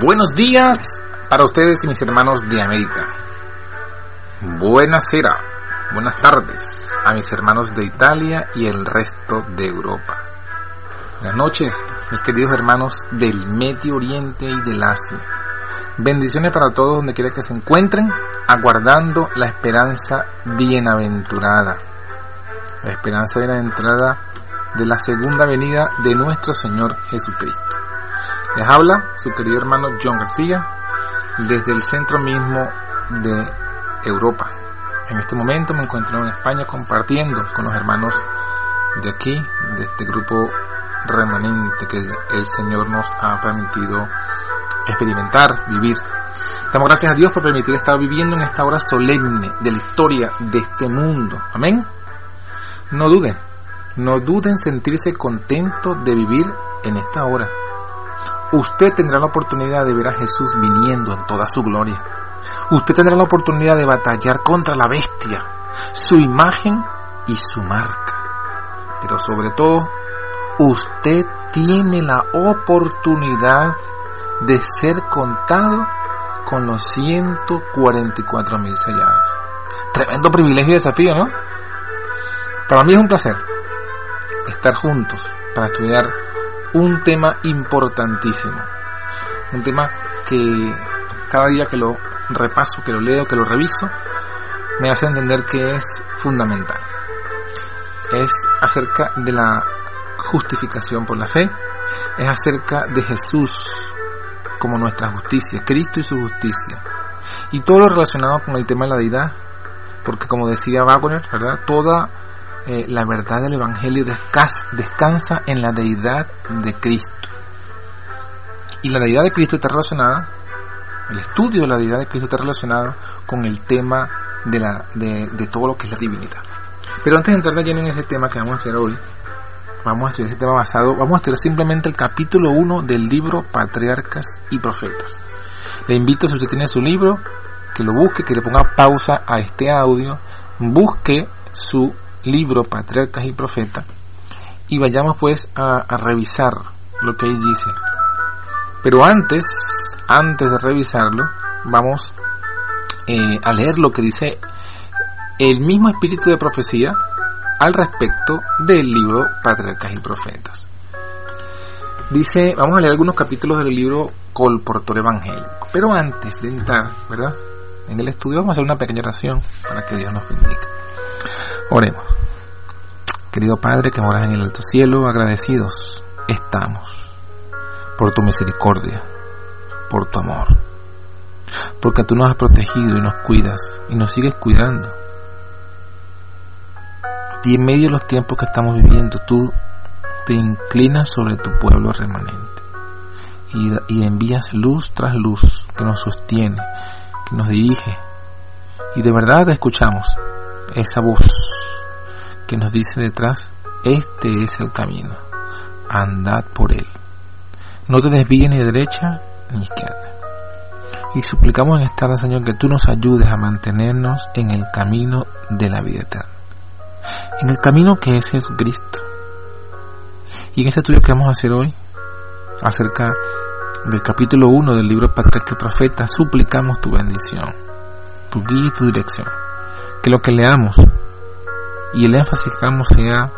Buenos días para ustedes y mis hermanos de América. Buenas buenas tardes a mis hermanos de Italia y el resto de Europa. Buenas noches, mis queridos hermanos del Medio Oriente y del Asia. Bendiciones para todos donde quiera que se encuentren, aguardando la esperanza bienaventurada. La esperanza bienaventurada de la segunda venida de nuestro Señor Jesucristo. Les habla su querido hermano John García desde el centro mismo de Europa. En este momento me encuentro en España compartiendo con los hermanos de aquí, de este grupo remanente que el Señor nos ha permitido experimentar, vivir. Damos gracias a Dios por permitir estar viviendo en esta hora solemne de la historia de este mundo. Amén. No duden, no duden sentirse contentos de vivir en esta hora usted tendrá la oportunidad de ver a Jesús viniendo en toda su gloria. Usted tendrá la oportunidad de batallar contra la bestia, su imagen y su marca. Pero sobre todo, usted tiene la oportunidad de ser contado con los 144 mil sellados. Tremendo privilegio y desafío, ¿no? Para mí es un placer estar juntos para estudiar un tema importantísimo. Un tema que cada día que lo repaso, que lo leo, que lo reviso, me hace entender que es fundamental. Es acerca de la justificación por la fe, es acerca de Jesús como nuestra justicia, Cristo y su justicia. Y todo lo relacionado con el tema de la deidad, porque como decía Wagner, ¿verdad? Toda eh, la verdad del Evangelio descansa en la deidad de Cristo. Y la deidad de Cristo está relacionada, el estudio de la deidad de Cristo está relacionado con el tema de, la, de, todo lo que es la divinidad. Pero antes de entrar de lleno en ese tema que vamos a estudiar hoy, vamos a estudiar ese tema basado, vamos a estudiar simplemente el capítulo 1 del libro Patriarcas y Profetas. Le invito, si usted tiene su libro, que lo busque, que le ponga pausa a este audio, busque su libro Patriarcas y Profetas y vayamos pues a, revisar lo que ahí dice. Pero antes, antes de revisarlo, vamos eh, a leer lo que dice el mismo espíritu de profecía al respecto del libro Patriarcas y Profetas. Dice, vamos a leer algunos capítulos del libro Colportor Evangélico. Pero antes de entrar, ¿verdad? En el estudio vamos a hacer una pequeña oración para que Dios nos bendiga. Oremos. Querido Padre que moras en el alto cielo, agradecidos estamos por tu misericordia, por tu amor, porque tú nos has protegido y nos cuidas y nos sigues cuidando. Y en medio de los tiempos que estamos viviendo, tú te inclinas sobre tu pueblo remanente y, envías luz tras luz que nos sostiene, que nos dirige. Y de verdad escuchamos esa voz que nos dice detrás, este es el camino, andad por él. No te desvíes ni derecha ni izquierda. Y suplicamos en esta hora, Señor, que tú nos ayudes a mantenernos en el camino de la vida eterna. En el camino que es Jesucristo. Y en este estudio que vamos a hacer hoy, acerca del capítulo 1 del libro Patriarca y Profeta, suplicamos tu bendición, tu guía y tu dirección. Que lo que leamos y el énfasis que hagamos sea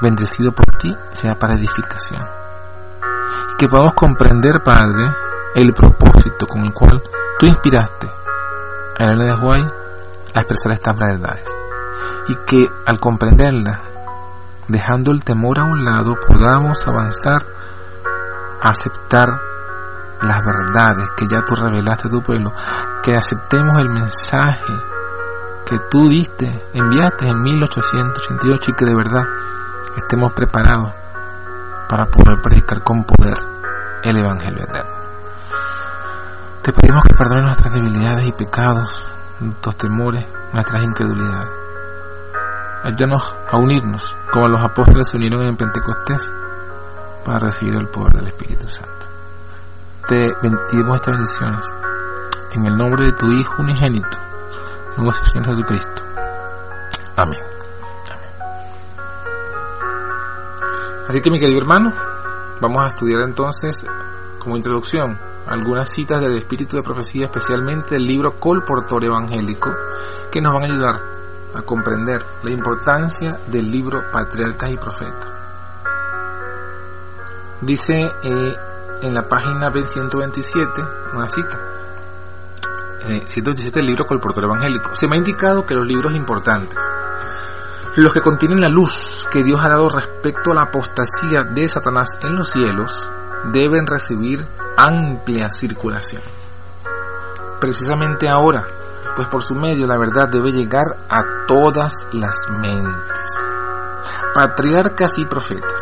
bendecido por ti, sea para edificación. Y que podamos comprender, Padre, el propósito con el cual tú inspiraste a Elena de Huay a expresar estas verdades. Y que al comprenderla, dejando el temor a un lado, podamos avanzar a aceptar las verdades que ya tú revelaste a tu pueblo, que aceptemos el mensaje que tú diste, enviaste en 1888 y que de verdad estemos preparados para poder predicar con poder el Evangelio eterno. Te pedimos que perdones nuestras debilidades y pecados, nuestros temores, nuestras incredulidades. Ayúdanos a unirnos como los apóstoles se unieron en Pentecostés para recibir el poder del Espíritu Santo. Te pedimos estas bendiciones en el nombre de tu Hijo unigénito, nuestro Señor Jesucristo. Amén. Así que mi querido hermano, vamos a estudiar entonces como introducción algunas citas del espíritu de profecía, especialmente del libro Colportor Evangélico, que nos van a ayudar a comprender la importancia del libro Patriarcas y Profetas. Dice eh, en la página 127 una cita. Eh, 127 del libro Colportor Evangélico. Se me ha indicado que los libros importantes, los que contienen la luz que Dios ha dado respecto a la apostasía de Satanás en los cielos, deben recibir amplia circulación. Precisamente ahora, pues por su medio la verdad debe llegar a todas las mentes. Patriarcas y profetas,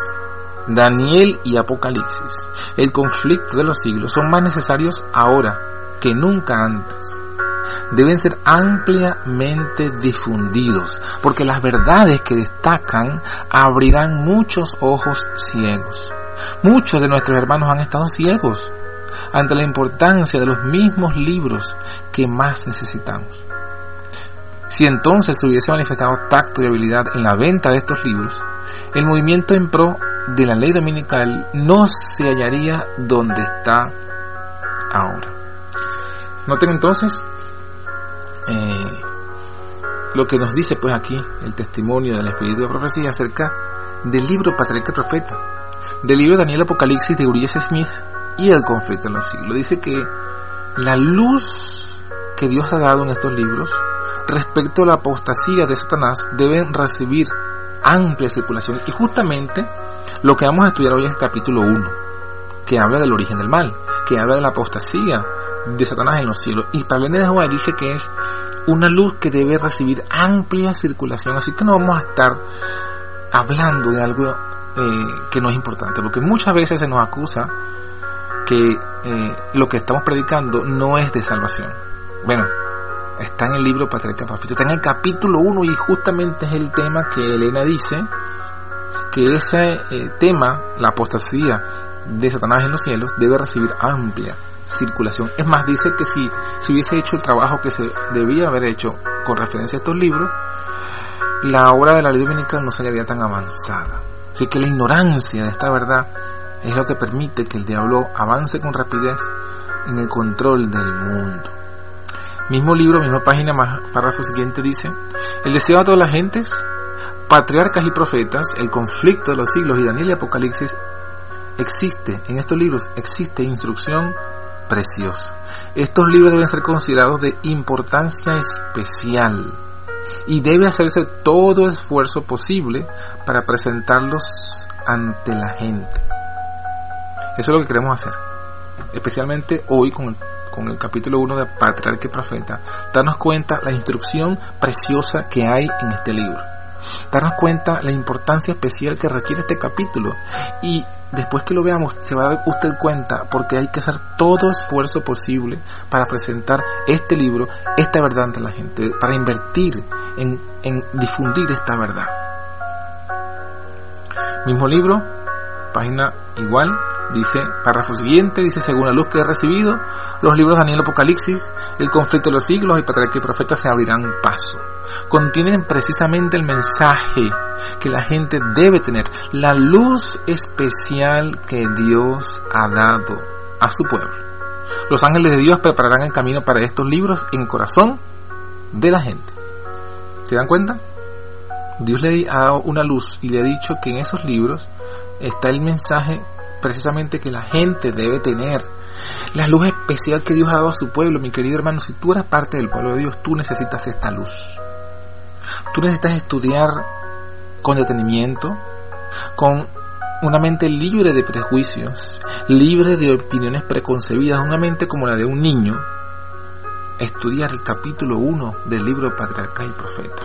Daniel y Apocalipsis, el conflicto de los siglos son más necesarios ahora que nunca antes. Deben ser ampliamente difundidos, porque las verdades que destacan abrirán muchos ojos ciegos. Muchos de nuestros hermanos han estado ciegos ante la importancia de los mismos libros que más necesitamos. Si entonces se hubiese manifestado tacto y habilidad en la venta de estos libros, el movimiento en pro de la ley dominical no se hallaría donde está ahora. Noten entonces eh, lo que nos dice pues aquí el testimonio del Espíritu de Profecía acerca del libro Patriarca Profeta, del libro Daniel Apocalipsis de Urias Smith y el conflicto en los siglos. Dice que la luz que Dios ha dado en estos libros respecto a la apostasía de Satanás deben recibir amplia circulación. Y justamente lo que vamos a estudiar hoy es el capítulo 1 que habla del origen del mal que habla de la apostasía de Satanás en los cielos. Y para el de Jehová dice que es una luz que debe recibir amplia circulación. Así que no vamos a estar hablando de algo eh, que no es importante porque muchas veces se nos acusa que eh, lo que estamos predicando no es de salvación. Bueno está en el libro Patriarca Profeta, está en el capítulo 1 y justamente es el tema que Elena dice, que ese eh, tema, la apostasía de Satanás en los cielos, debe recibir amplia circulación. Es más, dice que si se hubiese hecho el trabajo que se debía haber hecho con referencia a estos libros, la obra de la ley dominical no sería tan avanzada. Así que la ignorancia de esta verdad es lo que permite que el diablo avance con rapidez en el control del mundo. Mismo libro, misma página, más párrafo siguiente dice, el deseo de todas las gentes, patriarcas y profetas, el conflicto de los siglos y Daniel y Apocalipsis, existe, en estos libros existe instrucción preciosa. Estos libros deben ser considerados de importancia especial y debe hacerse todo esfuerzo posible para presentarlos ante la gente. Eso es lo que queremos hacer, especialmente hoy con el con el capítulo 1 de Patriarca y Profeta, darnos cuenta la instrucción preciosa que hay en este libro. Darnos cuenta la importancia especial que requiere este capítulo. Y después que lo veamos, se va a dar usted cuenta porque hay que hacer todo esfuerzo posible para presentar este libro, esta verdad ante la gente, para invertir en, en difundir esta verdad. Mismo libro, página igual, Dice, párrafo siguiente, dice, según la luz que he recibido, los libros de Daniel Apocalipsis, el conflicto de los siglos y Patriarca y Profeta se abrirán paso. Contienen precisamente el mensaje que la gente debe tener, la luz especial que Dios ha dado a su pueblo. Los ángeles de Dios prepararán el camino para estos libros en corazón de la gente. ¿Se dan cuenta? Dios le ha dado una luz y le ha dicho que en esos libros está el mensaje precisamente que la gente debe tener. La luz especial que Dios ha dado a su pueblo, mi querido hermano, si tú eres parte del pueblo de Dios, tú necesitas esta luz. Tú necesitas estudiar con detenimiento, con una mente libre de prejuicios, libre de opiniones preconcebidas, una mente como la de un niño, estudiar el capítulo 1 del libro Patriarca y Profeta.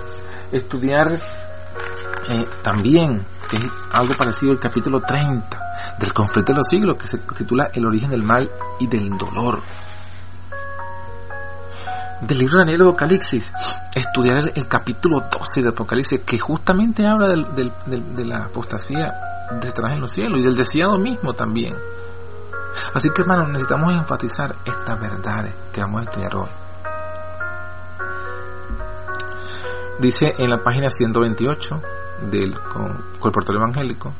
Estudiar eh, también, que es algo parecido al capítulo 30 del conflicto de los siglos, que se titula El origen del mal y del dolor. Del libro de Daniel Apocalipsis, estudiar el, capítulo 12 de Apocalipsis, que justamente habla de la apostasía de Satanás en los cielos y del deseado mismo también. Así que hermanos, necesitamos enfatizar estas verdades que vamos a estudiar hoy. Dice en la página 128 del Colportorio Evangélico,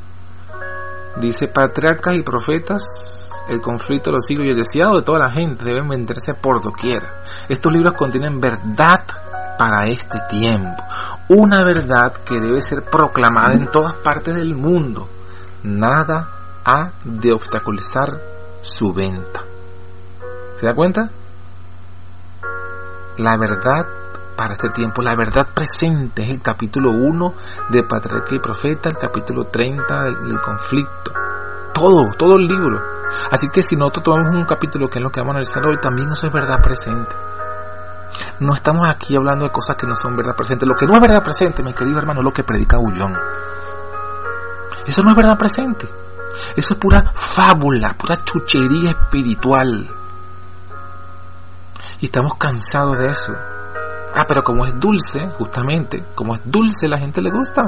Dice, patriarcas y profetas el conflicto de los siglos y el deseado de toda la gente deben venderse por doquier. Estos libros contienen verdad para este tiempo, una verdad que debe ser proclamada en todas partes del mundo. Nada ha de obstaculizar su venta. ¿Se da cuenta? La verdad para este tiempo, la verdad presente es el capítulo 1 de Patriarca y Profeta, el capítulo 30 del, conflicto. Todo, todo el libro. Así que si nosotros tomamos un capítulo que es lo que vamos a analizar hoy, también eso es verdad presente. No estamos aquí hablando de cosas que no son verdad presente. Lo que no es verdad presente, mi querido hermano, es lo que predica Ullón. Eso no es verdad presente. Eso es pura fábula, pura chuchería espiritual. Y estamos cansados de eso. Ah, pero como es dulce, justamente, como es dulce, la gente le gusta.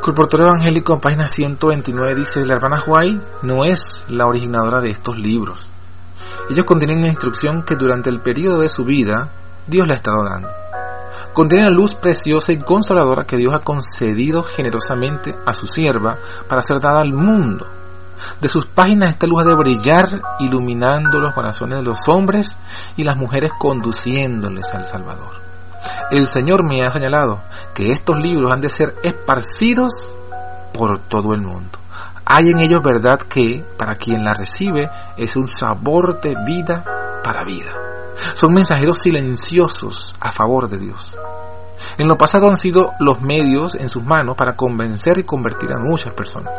Corporatorio Evangélico, página 129, dice, la hermana Huay no es la originadora de estos libros. Ellos contienen una instrucción que durante el periodo de su vida Dios le ha estado dando. Contienen la luz preciosa y consoladora que Dios ha concedido generosamente a su sierva para ser dada al mundo de sus páginas esta luz de brillar, iluminando los corazones de los hombres y las mujeres conduciéndoles al Salvador. El Señor me ha señalado que estos libros han de ser esparcidos por todo el mundo. Hay en ellos verdad que, para quien la recibe, es un sabor de vida para vida. Son mensajeros silenciosos a favor de Dios. En lo pasado han sido los medios en sus manos para convencer y convertir a muchas personas.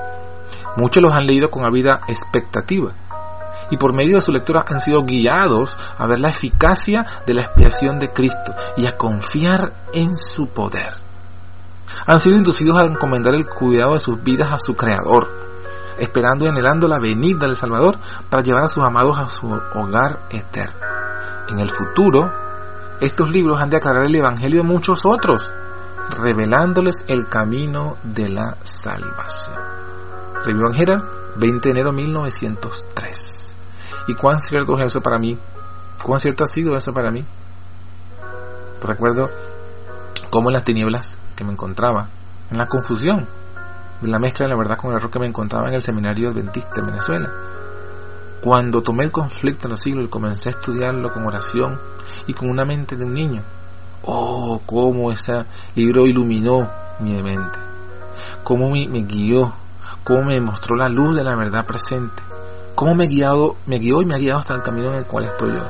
Muchos los han leído con vida expectativa y por medio de su lectura han sido guiados a ver la eficacia de la expiación de Cristo y a confiar en su poder. Han sido inducidos a encomendar el cuidado de sus vidas a su Creador, esperando y anhelando la venida del Salvador para llevar a sus amados a su hogar eterno. En el futuro, estos libros han de aclarar el Evangelio de muchos otros, revelándoles el camino de la salvación. Review Herald, 20 de enero de 1903. ¿Y cuán cierto es eso para mí? ¿Cuán cierto ha sido eso para mí? Recuerdo cómo en las tinieblas que me encontraba, en la confusión de la mezcla de la verdad con el error que me encontraba en el seminario adventista en Venezuela, cuando tomé el conflicto en los siglos y comencé a estudiarlo con oración y con una mente de un niño, oh, cómo ese libro iluminó mi mente, cómo me guió cómo me mostró la luz de la verdad presente, cómo me, guiado, me guió y me ha guiado hasta el camino en el cual estoy yo.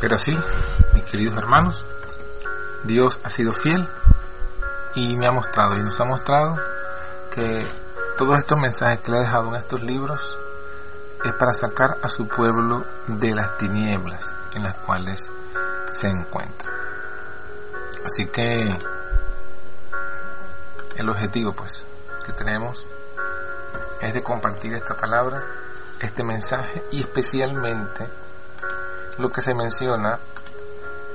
Pero así, mis queridos hermanos, Dios ha sido fiel y me ha mostrado y nos ha mostrado que todos estos mensajes que le ha dejado en estos libros es para sacar a su pueblo de las tinieblas en las cuales se encuentra. Así que el objetivo pues que tenemos es de compartir esta palabra, este mensaje y especialmente lo que se menciona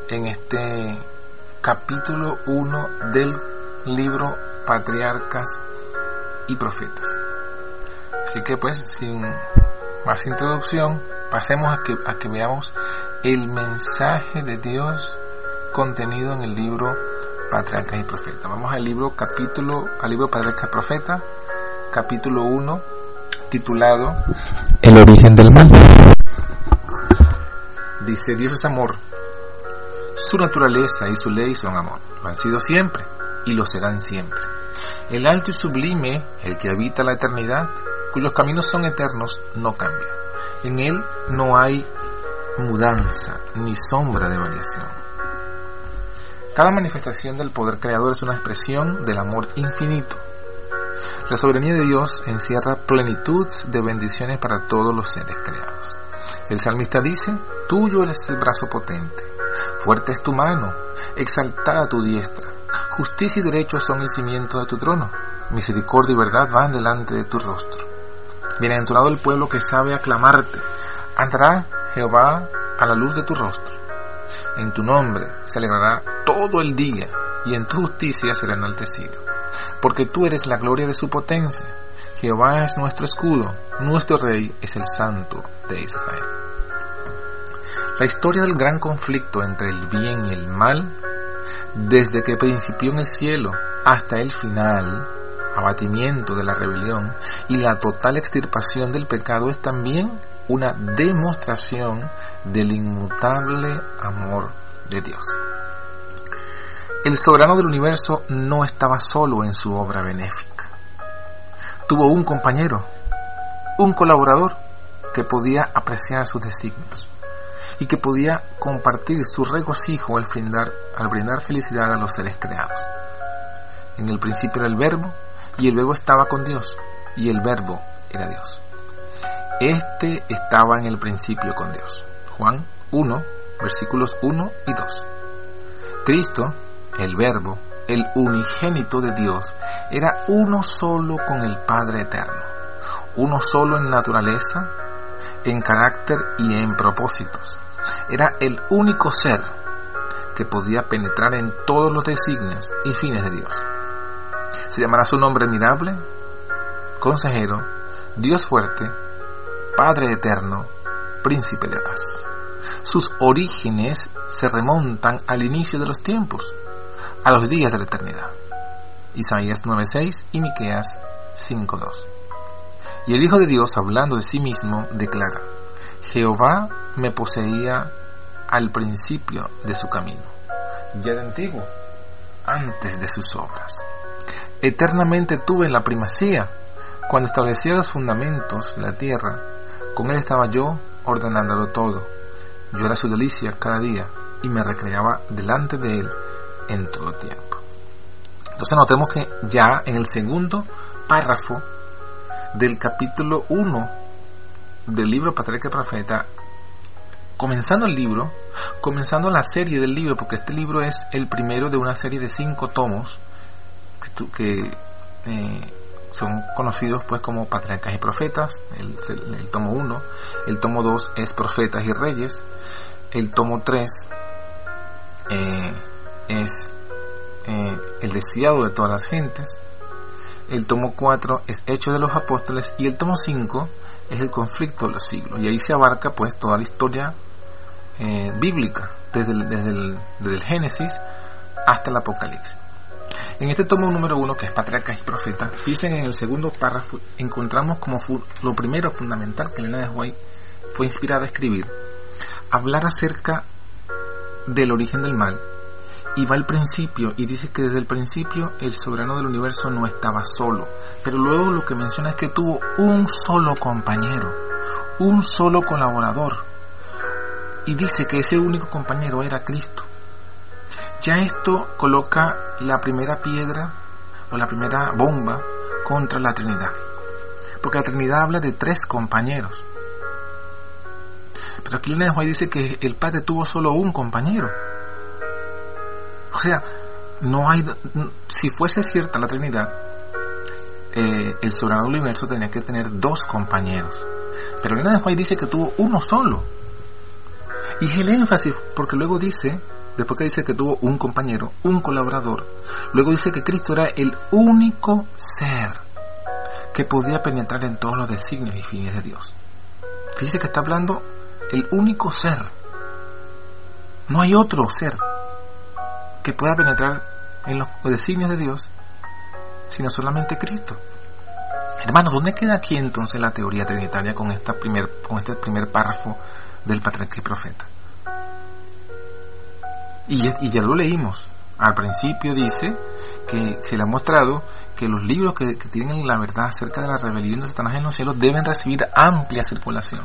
en este capítulo 1 del libro Patriarcas y Profetas. Así que pues sin más introducción, pasemos a que, a que veamos el mensaje de Dios contenido en el libro Patriarcas y Profetas. Vamos al libro capítulo, al libro Patriarcas y Profetas, capítulo 1, titulado El origen del mal. Dice, Dios es amor. Su naturaleza y su ley son amor. Lo han sido siempre y lo serán siempre. El alto y sublime, el que habita la eternidad, cuyos caminos son eternos, no cambia. En él no hay mudanza ni sombra de variación. Cada manifestación del poder creador es una expresión del amor infinito. La soberanía de Dios encierra plenitud de bendiciones para todos los seres creados. El salmista dice, tuyo eres el brazo potente, fuerte es tu mano, exaltada tu diestra, justicia y derecho son el cimiento de tu trono, misericordia y verdad van delante de tu rostro. Bienaventurado el pueblo que sabe aclamarte, andará Jehová a la luz de tu rostro. En tu nombre se alegrará todo el día y en tu justicia será enaltecido. Porque tú eres la gloria de su potencia. Jehová es nuestro escudo, nuestro rey es el santo de Israel. La historia del gran conflicto entre el bien y el mal, desde que principió en el cielo hasta el final, abatimiento de la rebelión y la total extirpación del pecado es también una demostración del inmutable amor de Dios. El soberano del universo no estaba solo en su obra benéfica. Tuvo un compañero, un colaborador que podía apreciar sus designios y que podía compartir su regocijo al brindar, al brindar felicidad a los seres creados. En el principio era el verbo y el verbo estaba con Dios y el verbo era Dios. Este estaba en el principio con Dios. Juan 1, versículos 1 y 2. Cristo, el verbo, el unigénito de Dios, era uno solo con el Padre eterno, uno solo en naturaleza, en carácter y en propósitos. Era el único ser que podía penetrar en todos los designios y fines de Dios. Se llamará su nombre admirable, consejero, Dios fuerte, Padre eterno, príncipe de paz. Sus orígenes se remontan al inicio de los tiempos, a los días de la eternidad. Isaías 9:6 y Miqueas 5:2. Y el Hijo de Dios, hablando de sí mismo, declara: Jehová me poseía al principio de su camino, ya de antiguo, antes de sus obras. Eternamente tuve la primacía cuando establecía los fundamentos la tierra con él estaba yo ordenándolo todo. Yo era su delicia cada día y me recreaba delante de él en todo tiempo. Entonces notemos que ya en el segundo párrafo del capítulo 1 del libro Patriarca Profeta, comenzando el libro, comenzando la serie del libro, porque este libro es el primero de una serie de cinco tomos que, que eh, son conocidos pues como patriarcas y profetas, el, tomo 1, el tomo 2 es profetas y reyes, el tomo 3 eh, es eh, el deseado de todas las gentes, el tomo 4 es Hechos de los Apóstoles. Y el tomo 5 es el conflicto de los siglos. Y ahí se abarca pues toda la historia eh, bíblica, desde desde desde el Génesis hasta el Apocalipsis. En este tomo número uno, que es Patriarcas y Profetas, dicen en el segundo párrafo, encontramos como lo primero fundamental que Elena de White fue inspirada a escribir, hablar acerca del origen del mal. Y va al principio y dice que desde el principio el soberano del universo no estaba solo. Pero luego lo que menciona es que tuvo un solo compañero, un solo colaborador. Y dice que ese único compañero era Cristo. Ya esto coloca la primera piedra o la primera bomba contra la Trinidad. Porque la Trinidad habla de tres compañeros. Pero aquí dice que el Padre tuvo solo un compañero. O sea, no hay, si fuese cierta la Trinidad, eh, el soberano del universo tenía que tener dos compañeros. Pero Elena de dice que tuvo uno solo. Y es el énfasis, porque luego dice después que dice que tuvo un compañero, un colaborador, luego dice que Cristo era el único ser que podía penetrar en todos los designios y fines de Dios. Fíjese que está hablando el único ser. No hay otro ser que pueda penetrar en los designios de Dios, sino solamente Cristo. Hermanos, ¿dónde queda aquí entonces la teoría trinitaria con, con este primer párrafo del patriarca y profeta? Y ya, lo leímos. Al principio dice que se le ha mostrado que los libros que, tienen la verdad acerca de la rebelión de Satanás en los cielos deben recibir amplia circulación.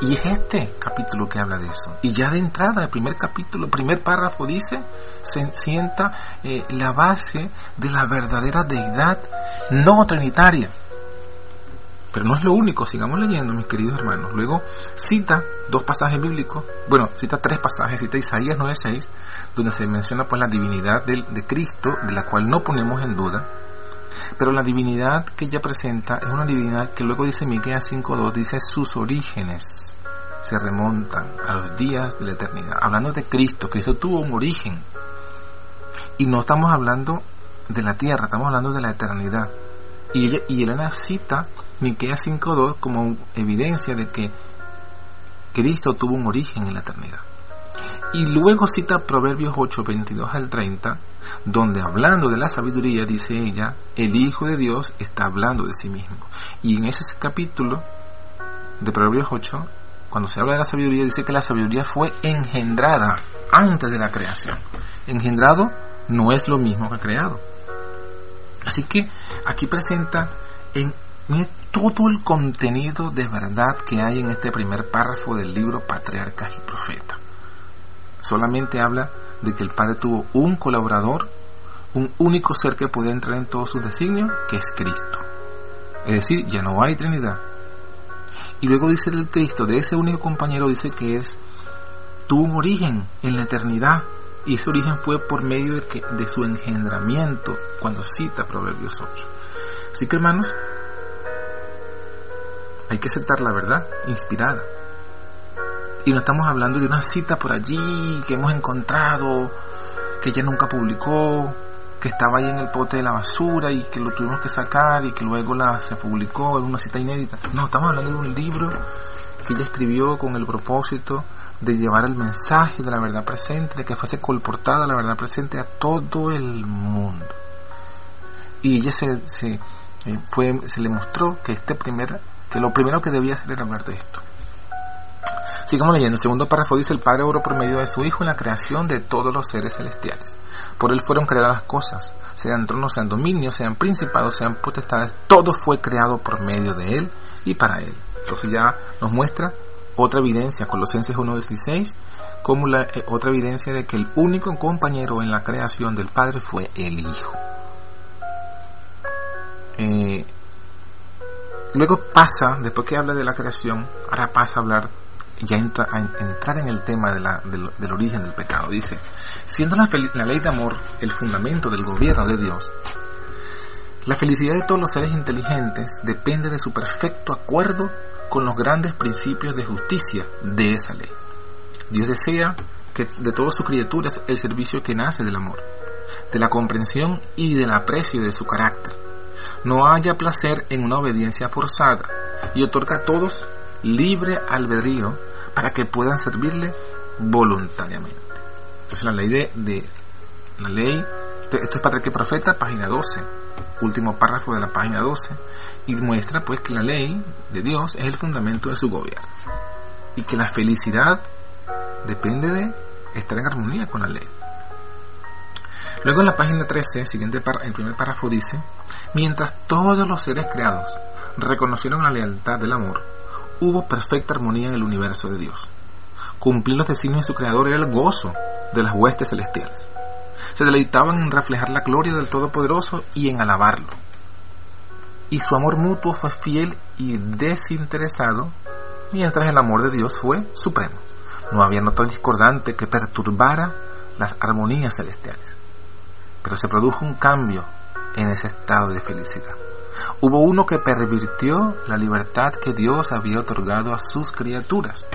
Y es este capítulo que habla de eso. Y ya de entrada, el primer capítulo, el primer párrafo dice, se sienta eh, la base de la verdadera deidad no trinitaria. Pero no es lo único, sigamos leyendo, mis queridos hermanos. Luego cita dos pasajes bíblicos, bueno, cita tres pasajes, cita Isaías 9:6, donde se menciona pues la divinidad de, de Cristo, de la cual no ponemos en duda. Pero la divinidad que ella presenta es una divinidad que luego dice Miqueas 5:2, dice sus orígenes se remontan a los días de la eternidad. Hablando de Cristo, Cristo tuvo un origen. Y no estamos hablando de la tierra, estamos hablando de la eternidad. Y, ella, y Elena cita Miqueas 5.2 como evidencia de que Cristo tuvo un origen en la eternidad. Y luego cita Proverbios 8, 22 al 30, donde hablando de la sabiduría, dice ella, el Hijo de Dios está hablando de sí mismo. Y en ese capítulo de Proverbios 8, cuando se habla de la sabiduría, dice que la sabiduría fue engendrada antes de la creación. Engendrado no es lo mismo que creado. Así que aquí presenta en todo el contenido de verdad que hay en este primer párrafo del libro Patriarcas y Profetas. Solamente habla de que el Padre tuvo un colaborador, un único ser que podía entrar en todos sus designios, que es Cristo. Es decir, ya no hay Trinidad. Y luego dice del Cristo, de ese único compañero, dice que es, tuvo un origen en la eternidad. Y ese origen fue por medio de, que, de su engendramiento, cuando cita Proverbios 8. Así que hermanos, hay que aceptar la verdad inspirada. Y no estamos hablando de una cita por allí que hemos encontrado, que ella nunca publicó, que estaba ahí en el pote de la basura y que lo tuvimos que sacar y que luego la, se publicó, es una cita inédita. No, estamos hablando de un libro que ella escribió con el propósito de llevar el mensaje de la verdad presente, de que fuese colportada la verdad presente a todo el mundo. Y ella se, se, eh, fue, se le mostró que este primer, que lo primero que debía hacer era hablar de esto. Sigamos leyendo. El segundo párrafo dice, el Padre oró por medio de su Hijo en la creación de todos los seres celestiales. Por Él fueron creadas las cosas, sean tronos, sean dominios, sean principados, sean potestades. Todo fue creado por medio de Él y para Él. Entonces ya nos muestra otra evidencia, Colosenses 1.16, como eh, otra evidencia de que el único compañero en la creación del Padre fue el Hijo. Eh, luego pasa, después que habla de la creación, ahora pasa a hablar ya entra, a entrar en el tema del, origen del pecado. Dice, siendo la ley de amor el fundamento del gobierno de Dios, la felicidad de todos los seres inteligentes depende de su perfecto acuerdo con los grandes principios de justicia de esa ley. Dios desea que de todas sus criaturas el servicio que nace del amor, de la comprensión y del aprecio de su carácter. No haya placer en una obediencia forzada y otorga a todos libre albedrío para que puedan servirle voluntariamente. Entonces la ley de, la ley, esto es Patriarca y Profeta, página 12, último párrafo de la página 12, y muestra pues que la ley de Dios es el fundamento de su gobierno y que la felicidad depende de estar en armonía con la ley. Luego en la página 13, siguiente el primer párrafo dice, mientras todos los seres creados reconocieron la lealtad del amor, hubo perfecta armonía en el universo de Dios. Cumplir los designios de su Creador era el gozo de las huestes celestiales. Se deleitaban en reflejar la gloria del Todopoderoso y en alabarlo. Y su amor mutuo fue fiel y desinteresado, mientras el amor de Dios fue supremo. No había nota discordante que perturbara las armonías celestiales. Pero se produjo un cambio en ese estado de felicidad. Hubo uno que pervirtió la libertad que Dios había otorgado a sus criaturas.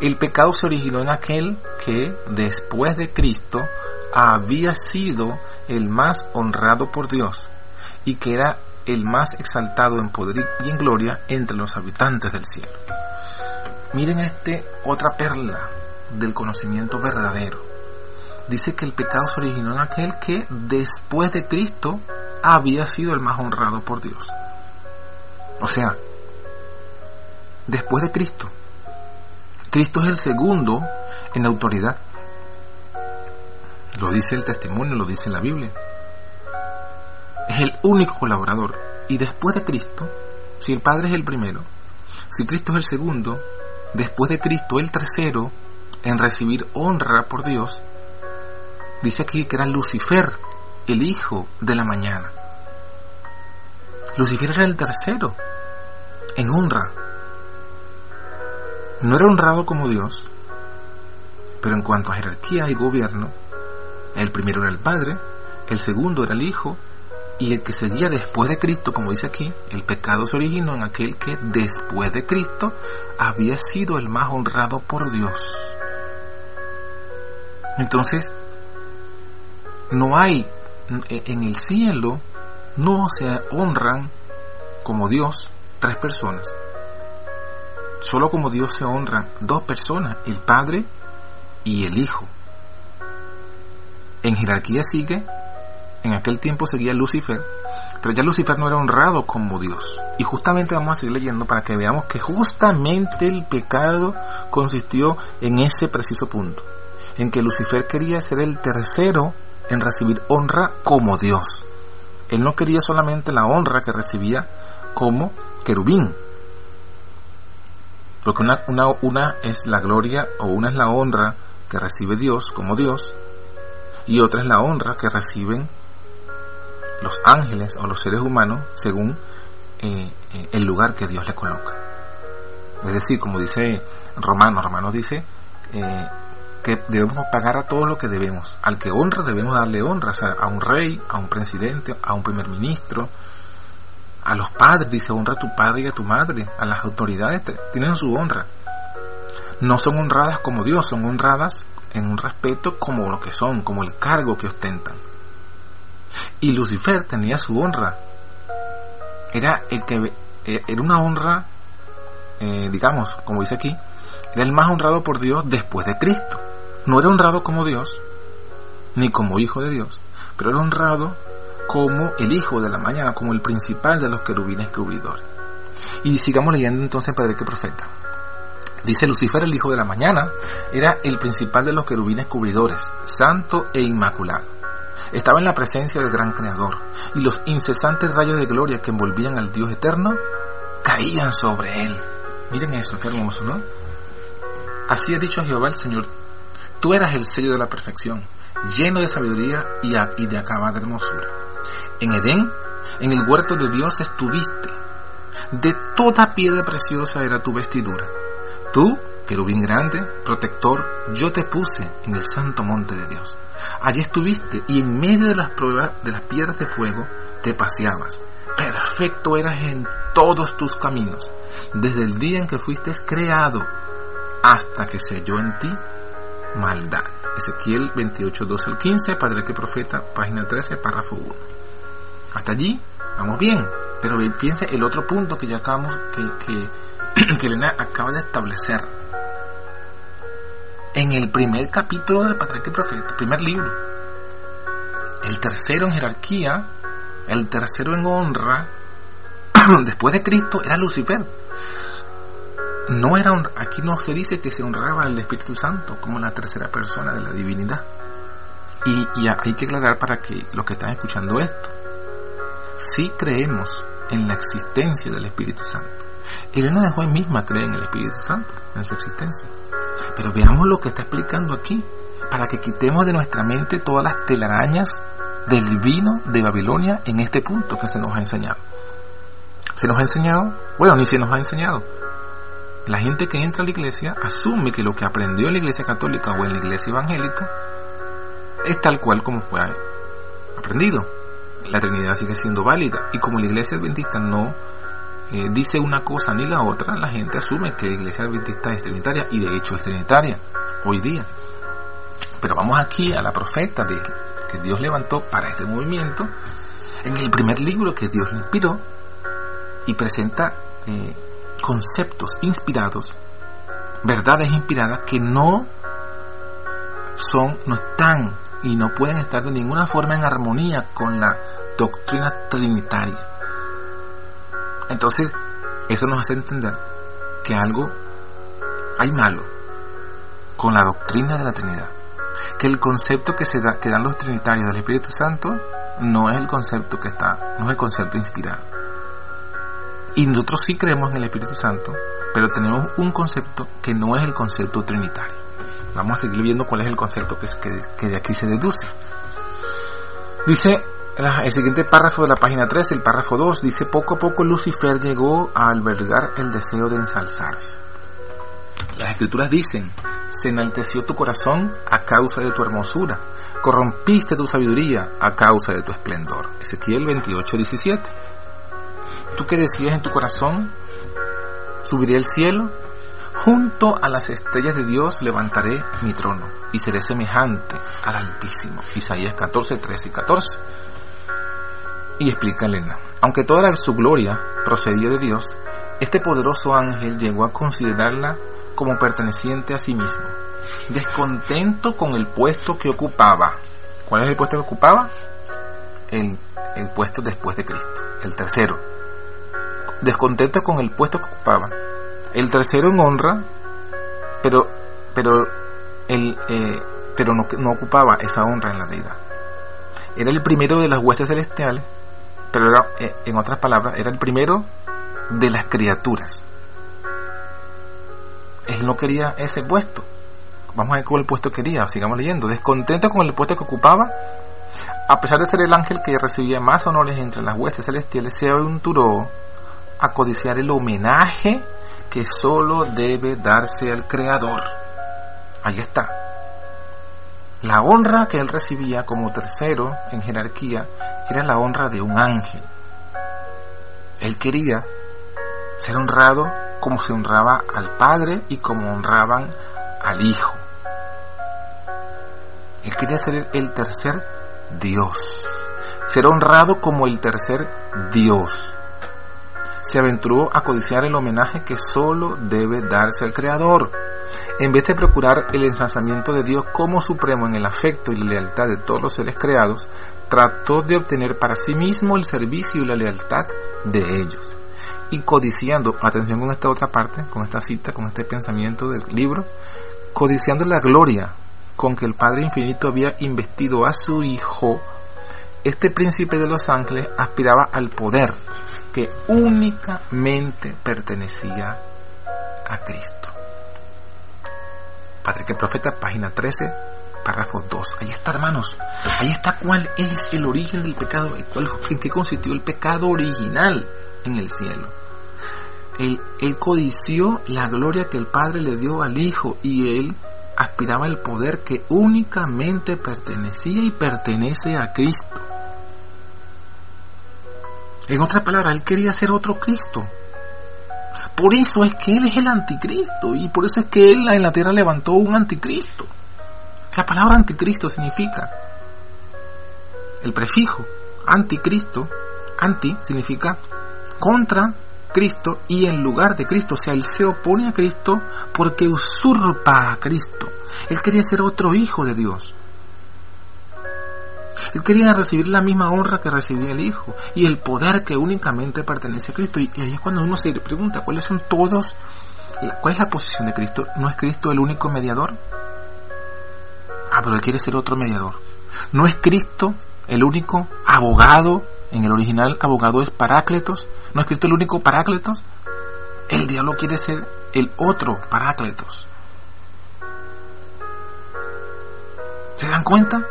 El pecado se originó en aquel que, después de Cristo, había sido el más honrado por Dios y que era el más exaltado en poder y en gloria entre los habitantes del cielo. Miren este otra perla del conocimiento verdadero. Dice que el pecado se originó en aquel que después de Cristo había sido el más honrado por Dios. O sea, después de Cristo. Cristo es el segundo en autoridad. Lo dice el testimonio, lo dice la Biblia. Es el único colaborador. Y después de Cristo, si el Padre es el primero, si Cristo es el segundo, después de Cristo el tercero en recibir honra por Dios, dice aquí que era Lucifer, el hijo de la mañana. Lucifer era el tercero en honra. No era honrado como Dios, pero en cuanto a jerarquía y gobierno, el primero era el Padre, el segundo era el Hijo, y el que seguía después de Cristo, como dice aquí, el pecado se originó en aquel que después de Cristo había sido el más honrado por Dios. Entonces, no hay en el cielo no se honran como Dios tres personas. Solo como Dios se honran dos personas, el Padre y el Hijo. En jerarquía sigue, en aquel tiempo seguía Lucifer, pero ya Lucifer no era honrado como Dios. Y justamente vamos a seguir leyendo para que veamos que justamente el pecado consistió en ese preciso punto, en que Lucifer quería ser el tercero en recibir honra como Dios. Él no quería solamente la honra que recibía como querubín. Porque una, es la gloria o una es la honra que recibe Dios como Dios y otra es la honra que reciben los ángeles o los seres humanos según eh, eh, el lugar que Dios le coloca. Es decir, como dice Romanos, Romanos dice eh, que debemos pagar a todo lo que debemos. Al que honra debemos darle honra, a un rey, a un presidente, a un primer ministro, a los padres, dice honra a tu padre y a tu madre, a las autoridades, tienen su honra. No son honradas como Dios, son honradas en un respeto como lo que son, como el cargo que ostentan. Y Lucifer tenía su honra. Era el que eh, era una honra, eh, digamos, como dice aquí, era el más honrado por Dios después de Cristo. No era honrado como Dios, ni como hijo de Dios, pero era honrado como el hijo de la mañana, como el principal de los querubines cubridores. Y sigamos leyendo entonces Padre que Profeta. Dice Lucifer, el hijo de la mañana, era el principal de los querubines cubridores, santo e inmaculado. Estaba en la presencia del gran creador, y los incesantes rayos de gloria que envolvían al Dios eterno caían sobre él. Miren eso, qué hermoso, ¿no? Así ha dicho Jehová el Señor, tú eras el sello de la perfección, lleno de sabiduría y de acabada hermosura. En Edén, en el huerto de Dios estuviste. De toda piedra preciosa era tu vestidura. Tú, querubín grande, protector, yo te puse en el santo monte de Dios. Allí estuviste y en medio de las pruebas de las piedras de fuego te paseabas. Perfecto eras en todos tus caminos, desde el día en que fuiste creado hasta que se halló en ti maldad. Ezequiel 28, 12 al 15, Padre que Profeta, página 13, párrafo 1. Hasta allí, vamos bien. Pero fíjense el otro punto que ya acabamos, que, que, Elena acaba de establecer. En el primer capítulo del Patriarca y Profeta, primer libro. El tercero en jerarquía, el tercero en honra, después de Cristo, era Lucifer. No era aquí no se dice que se honraba al Espíritu Santo como la tercera persona de la divinidad. Y, y hay que aclarar para que los que están escuchando esto, si creemos en la existencia del Espíritu Santo. Elena de Juan misma cree en el Espíritu Santo, en su existencia. Pero veamos lo que está explicando aquí, para que quitemos de nuestra mente todas las telarañas del vino de Babilonia en este punto que se nos ha enseñado. ¿Se nos ha enseñado? Bueno, ni se nos ha enseñado. La gente que entra a la iglesia asume que lo que aprendió en la iglesia católica o en la iglesia evangélica es tal cual como fue aprendido la Trinidad sigue siendo válida. Y como la Iglesia Adventista no eh, dice una cosa ni la otra, la gente asume que la Iglesia Adventista es trinitaria y de hecho es trinitaria hoy día. Pero vamos aquí a la profeta de, que Dios levantó para este movimiento, en el primer libro que Dios le inspiró y presenta eh, conceptos inspirados, verdades inspiradas que no son, no están y no pueden estar de ninguna forma en armonía con la doctrina trinitaria. Entonces, eso nos hace entender que algo hay malo con la doctrina de la Trinidad. Que el concepto que se da, que dan los trinitarios del Espíritu Santo no es el concepto que está, no es el concepto inspirado. Y nosotros sí creemos en el Espíritu Santo, pero tenemos un concepto que no es el concepto trinitario. Vamos a seguir viendo cuál es el concepto que, que, de aquí se deduce. Dice el siguiente párrafo de la página 3, el párrafo 2, dice, poco a poco Lucifer llegó a albergar el deseo de ensalzarse. Las escrituras dicen, se enalteció tu corazón a causa de tu hermosura, corrompiste tu sabiduría a causa de tu esplendor. Ezequiel 28, 17. Tú que decías en tu corazón, subiré al cielo, Junto a las estrellas de Dios levantaré mi trono y seré semejante al Altísimo. Isaías 14, 13 y 14. Y explica Elena, aunque toda su gloria procedía de Dios, este poderoso ángel llegó a considerarla como perteneciente a sí mismo, descontento con el puesto que ocupaba. ¿Cuál es el puesto que ocupaba? El, el puesto después de Cristo, el tercero. Descontento con el puesto que ocupaba. El tercero en honra, pero, pero, el, eh, pero no, no ocupaba esa honra en la deidad. Era el primero de las huestes celestiales, pero era, eh, en otras palabras, era el primero de las criaturas. Él no quería ese puesto. Vamos a ver cuál puesto quería, sigamos leyendo. Descontento con el puesto que ocupaba, a pesar de ser el ángel que recibía más honores entre las huestes celestiales, se aventuró a codiciar el homenaje que solo debe darse al Creador. Ahí está. La honra que él recibía como tercero en jerarquía era la honra de un ángel. Él quería ser honrado como se honraba al Padre y como honraban al Hijo. Él quería ser el tercer Dios, ser honrado como el tercer Dios. Se aventuró a codiciar el homenaje que solo debe darse al Creador. En vez de procurar el ensalzamiento de Dios como supremo en el afecto y lealtad de todos los seres creados, trató de obtener para sí mismo el servicio y la lealtad de ellos. Y codiciando, atención con esta otra parte, con esta cita, con este pensamiento del libro, codiciando la gloria con que el Padre Infinito había investido a su Hijo, este príncipe de los ángeles aspiraba al poder que únicamente pertenecía a Cristo. Padre que Profeta, página 13, párrafo 2. Ahí está, hermanos. Ahí está cuál es el origen del pecado, en qué consistió el pecado original en el cielo. Él, él codició la gloria que el Padre le dio al Hijo y él aspiraba el poder que únicamente pertenecía y pertenece a Cristo. En otras palabras, él quería ser otro Cristo. Por eso es que él es el anticristo y por eso es que él en la tierra levantó un anticristo. La palabra anticristo significa el prefijo anticristo, anti significa contra Cristo y en lugar de Cristo. O sea, él se opone a Cristo porque usurpa a Cristo. Él quería ser otro hijo de Dios. Él quería recibir la misma honra que recibía el Hijo y el poder que únicamente pertenece a Cristo. Y ahí es cuando uno se pregunta, ¿cuáles son todos? ¿Cuál es la posición de Cristo? ¿No es Cristo el único mediador? Ah, pero él quiere ser otro mediador. ¿No es Cristo el único abogado en el original abogado es Parácletos. ¿No es escrito el único Parácletos? El diablo quiere ser el otro Parácletos. ¿Se dan cuenta?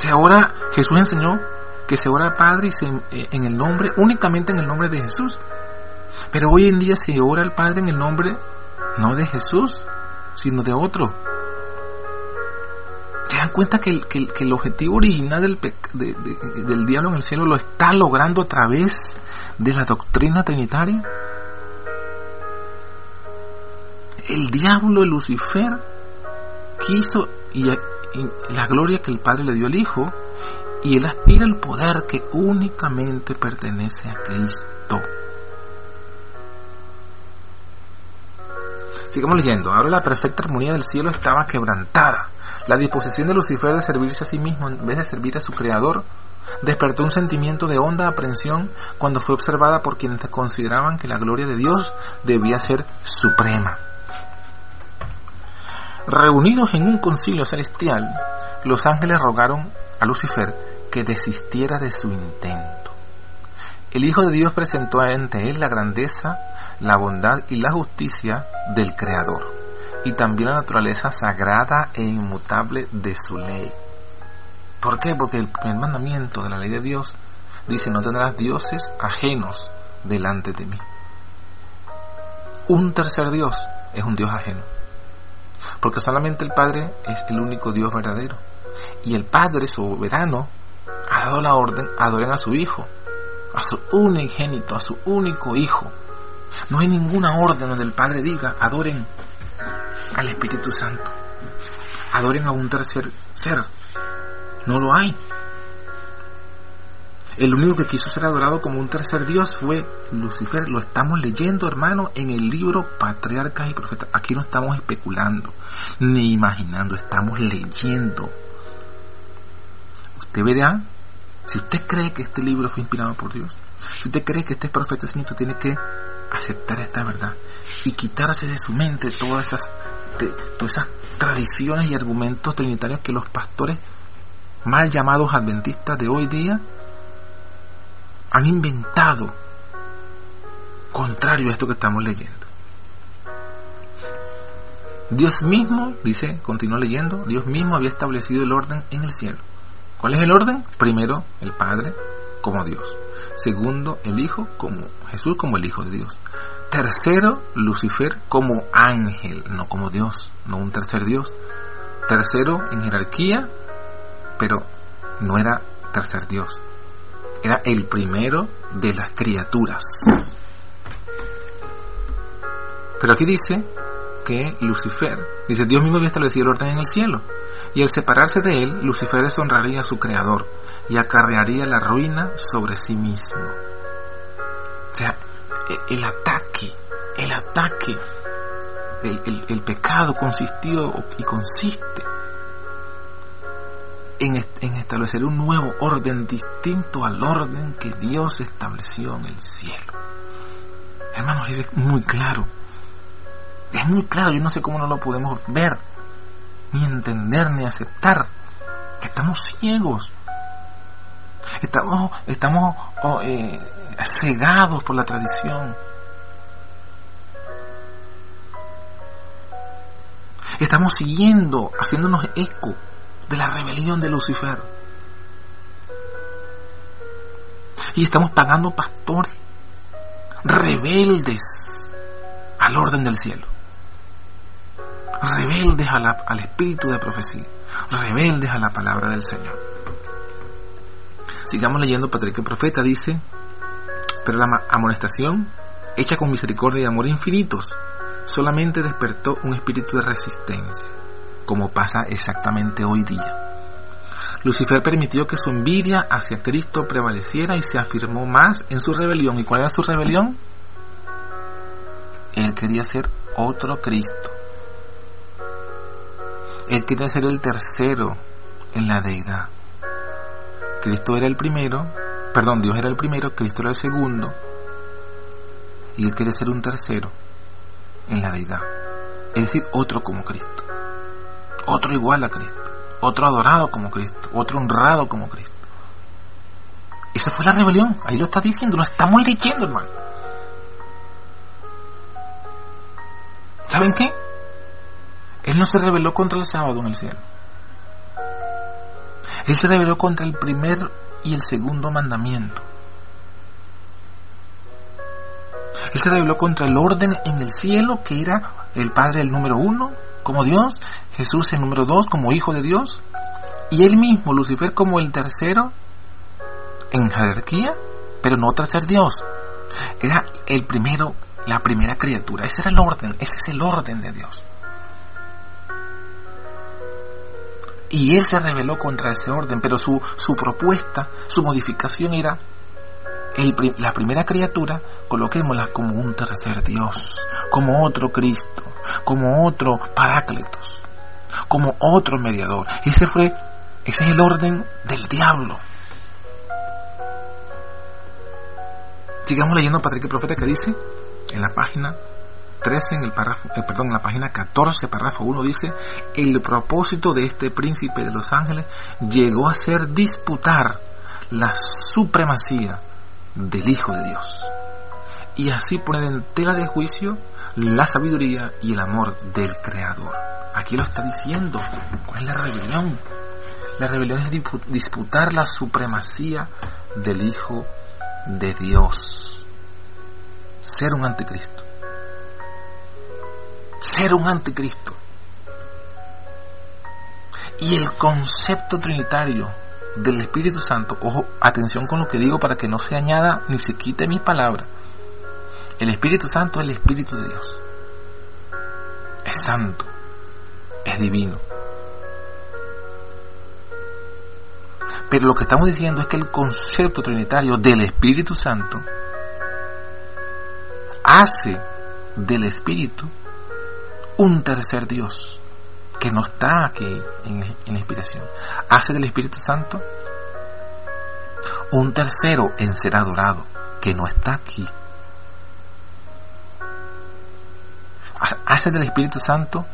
Se ora, Jesús enseñó que se ora al Padre y se, eh, en el nombre, únicamente en el nombre de Jesús. Pero hoy en día se ora al Padre en el nombre no de Jesús, sino de otro dan cuenta que el, que, el objetivo original del, del diablo en el cielo lo está logrando a través de la doctrina trinitaria? El diablo, el Lucifer, quiso y, la gloria que el Padre le dio al Hijo y él aspira al poder que únicamente pertenece a Cristo. Sigamos leyendo. Ahora la perfecta armonía del cielo estaba quebrantada la disposición de Lucifer de servirse a sí mismo en vez de servir a su creador despertó un sentimiento de honda aprensión cuando fue observada por quienes consideraban que la gloria de Dios debía ser suprema. Reunidos en un concilio celestial, los ángeles rogaron a Lucifer que desistiera de su intento. El Hijo de Dios presentó ante él la grandeza, la bondad y la justicia del Creador y también la naturaleza sagrada e inmutable de su ley. ¿Por qué? Porque el primer mandamiento de la ley de Dios dice no tendrás dioses ajenos delante de mí. Un tercer Dios es un Dios ajeno. Porque solamente el Padre es el único Dios verdadero. Y el Padre soberano ha dado la orden, adoren a su Hijo, a su unigénito, a su único Hijo. No hay ninguna orden donde el Padre diga, adoren al Espíritu Santo. Adoren a un tercer ser. No lo hay. El único que quiso ser adorado como un tercer Dios fue Lucifer. Lo estamos leyendo, hermano, en el libro Patriarcas y Profetas. Aquí no estamos especulando ni imaginando, estamos leyendo. usted verá, si usted cree que este libro fue inspirado por Dios, si usted cree que este es profeta, usted tiene que aceptar esta verdad y quitarse de su mente todas esas, todas esas tradiciones y argumentos trinitarios que los pastores mal llamados adventistas de hoy día han inventado contrario a esto que estamos leyendo. Dios mismo, dice, continúa leyendo, Dios mismo había establecido el orden en el cielo. ¿Cuál es el orden? Primero, el Padre como Dios. Segundo, el Hijo como Jesús como el Hijo de Dios. Tercero, Lucifer como ángel, no como Dios, no un tercer Dios. Tercero, en jerarquía, pero no era tercer Dios. Era el primero de las criaturas. Pero aquí dice que Lucifer, dice, Dios mismo había establecido el orden en el cielo, y al separarse de él, Lucifer deshonraría a su creador y acarrearía la ruina sobre sí mismo. O sea, e, el ataque, el ataque, el, pecado consistió y consiste en, establecer un nuevo orden distinto al orden que Dios estableció en el cielo. Hermanos, es muy claro es muy claro, yo no sé cómo no lo podemos ver, ni entender, ni aceptar. Que estamos ciegos. Estamos, estamos oh, eh, cegados por la tradición. Estamos siguiendo, haciéndonos eco de la rebelión de Lucifer. Y estamos pagando pastores rebeldes al orden del cielo rebeldes al espíritu de profecía, rebeldes a la palabra del Señor. Sigamos leyendo Patrick el profeta, dice, pero la amonestación, hecha con misericordia y amor infinitos, solamente despertó un espíritu de resistencia, como pasa exactamente hoy día. Lucifer permitió que su envidia hacia Cristo prevaleciera y se afirmó más en su rebelión. ¿Y cuál era su rebelión? Él quería ser otro Cristo, él quería ser el tercero en la deidad. Cristo era el primero, perdón, Dios era el primero, Cristo era el segundo, y Él quiere ser un tercero en la deidad. Es decir, otro como Cristo, otro igual a Cristo, otro adorado como Cristo, otro honrado como Cristo. Esa fue la rebelión, ahí lo está diciendo, lo estamos leyendo, hermano. ¿Saben qué? Él no se rebeló contra el sábado en el cielo. Él se rebeló contra el primer y el segundo mandamiento. Él se rebeló contra el orden en el cielo, que era el Padre el número uno, como Dios, Jesús el número dos, como Hijo de Dios, y él mismo, Lucifer, como el tercero en jerarquía, pero no tercer Dios. Era el primero, la primera criatura. Ese era el orden, ese es el orden de Dios. Y él se rebeló contra ese orden, pero su, su propuesta, su modificación era la primera criatura, coloquémosla como un tercer Dios, como otro Cristo, como otro Paráclitos, como otro mediador. Ese fue, ese es el orden del diablo. Sigamos leyendo Patrick el Profeta que dice en la página 13, en el párrafo, eh, perdón, en la página 14, párrafo 1 dice, el propósito de este príncipe de los ángeles llegó a ser disputar la supremacía del Hijo de Dios y así poner en tela de juicio la sabiduría y el amor del Creador. Aquí lo está diciendo. ¿Cuál es la rebelión? La rebelión es disputar la supremacía del Hijo de Dios. Ser un anticristo ser un anticristo. Y el concepto trinitario del Espíritu Santo, ojo, atención con lo que digo para que no se añada ni se quite mi palabra. El Espíritu Santo es el Espíritu de Dios. Es santo, es divino. Pero lo que estamos diciendo es que el concepto trinitario del Espíritu Santo hace del Espíritu un tercer Dios que no está aquí en, la inspiración. Hace del Espíritu Santo un tercero en ser adorado, que no está aquí. Hace del Espíritu Santo,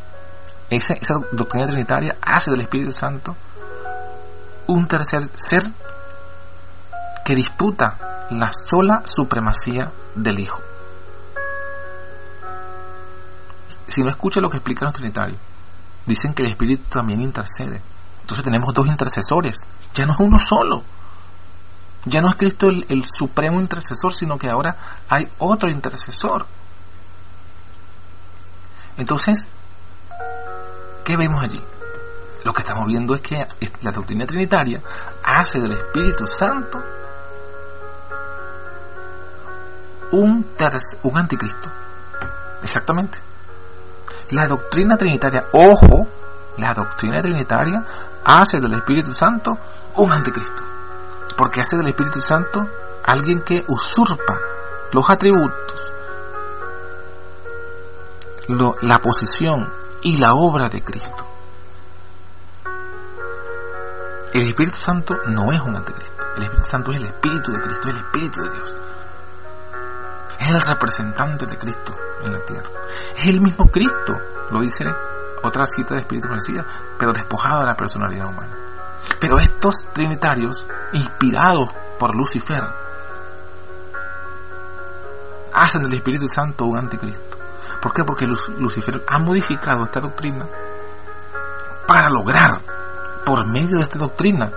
esa, esa doctrina trinitaria hace del Espíritu Santo un tercer ser que disputa la sola supremacía del Hijo. Si no escucha lo que explican los trinitarios, dicen que el Espíritu también intercede. Entonces tenemos dos intercesores, ya no es uno solo. Ya no es Cristo el, supremo intercesor, sino que ahora hay otro intercesor. Entonces, ¿qué vemos allí? Lo que estamos viendo es que la doctrina trinitaria hace del Espíritu Santo un, un anticristo. Exactamente. La doctrina trinitaria, ojo, la doctrina trinitaria hace del Espíritu Santo un anticristo. Porque hace del Espíritu Santo alguien que usurpa los atributos, la posición y la obra de Cristo. El Espíritu Santo no es un anticristo. El Espíritu Santo es el Espíritu de Cristo, es el Espíritu de Dios. Es el representante de Cristo en la tierra. Es el mismo Cristo, lo dice otra cita de Espíritu Mesías, pero despojado de la personalidad humana. Pero estos trinitarios, inspirados por Lucifer, hacen del Espíritu Santo un anticristo. ¿Por qué? Porque Lucifer ha modificado esta doctrina para lograr, por medio de esta doctrina,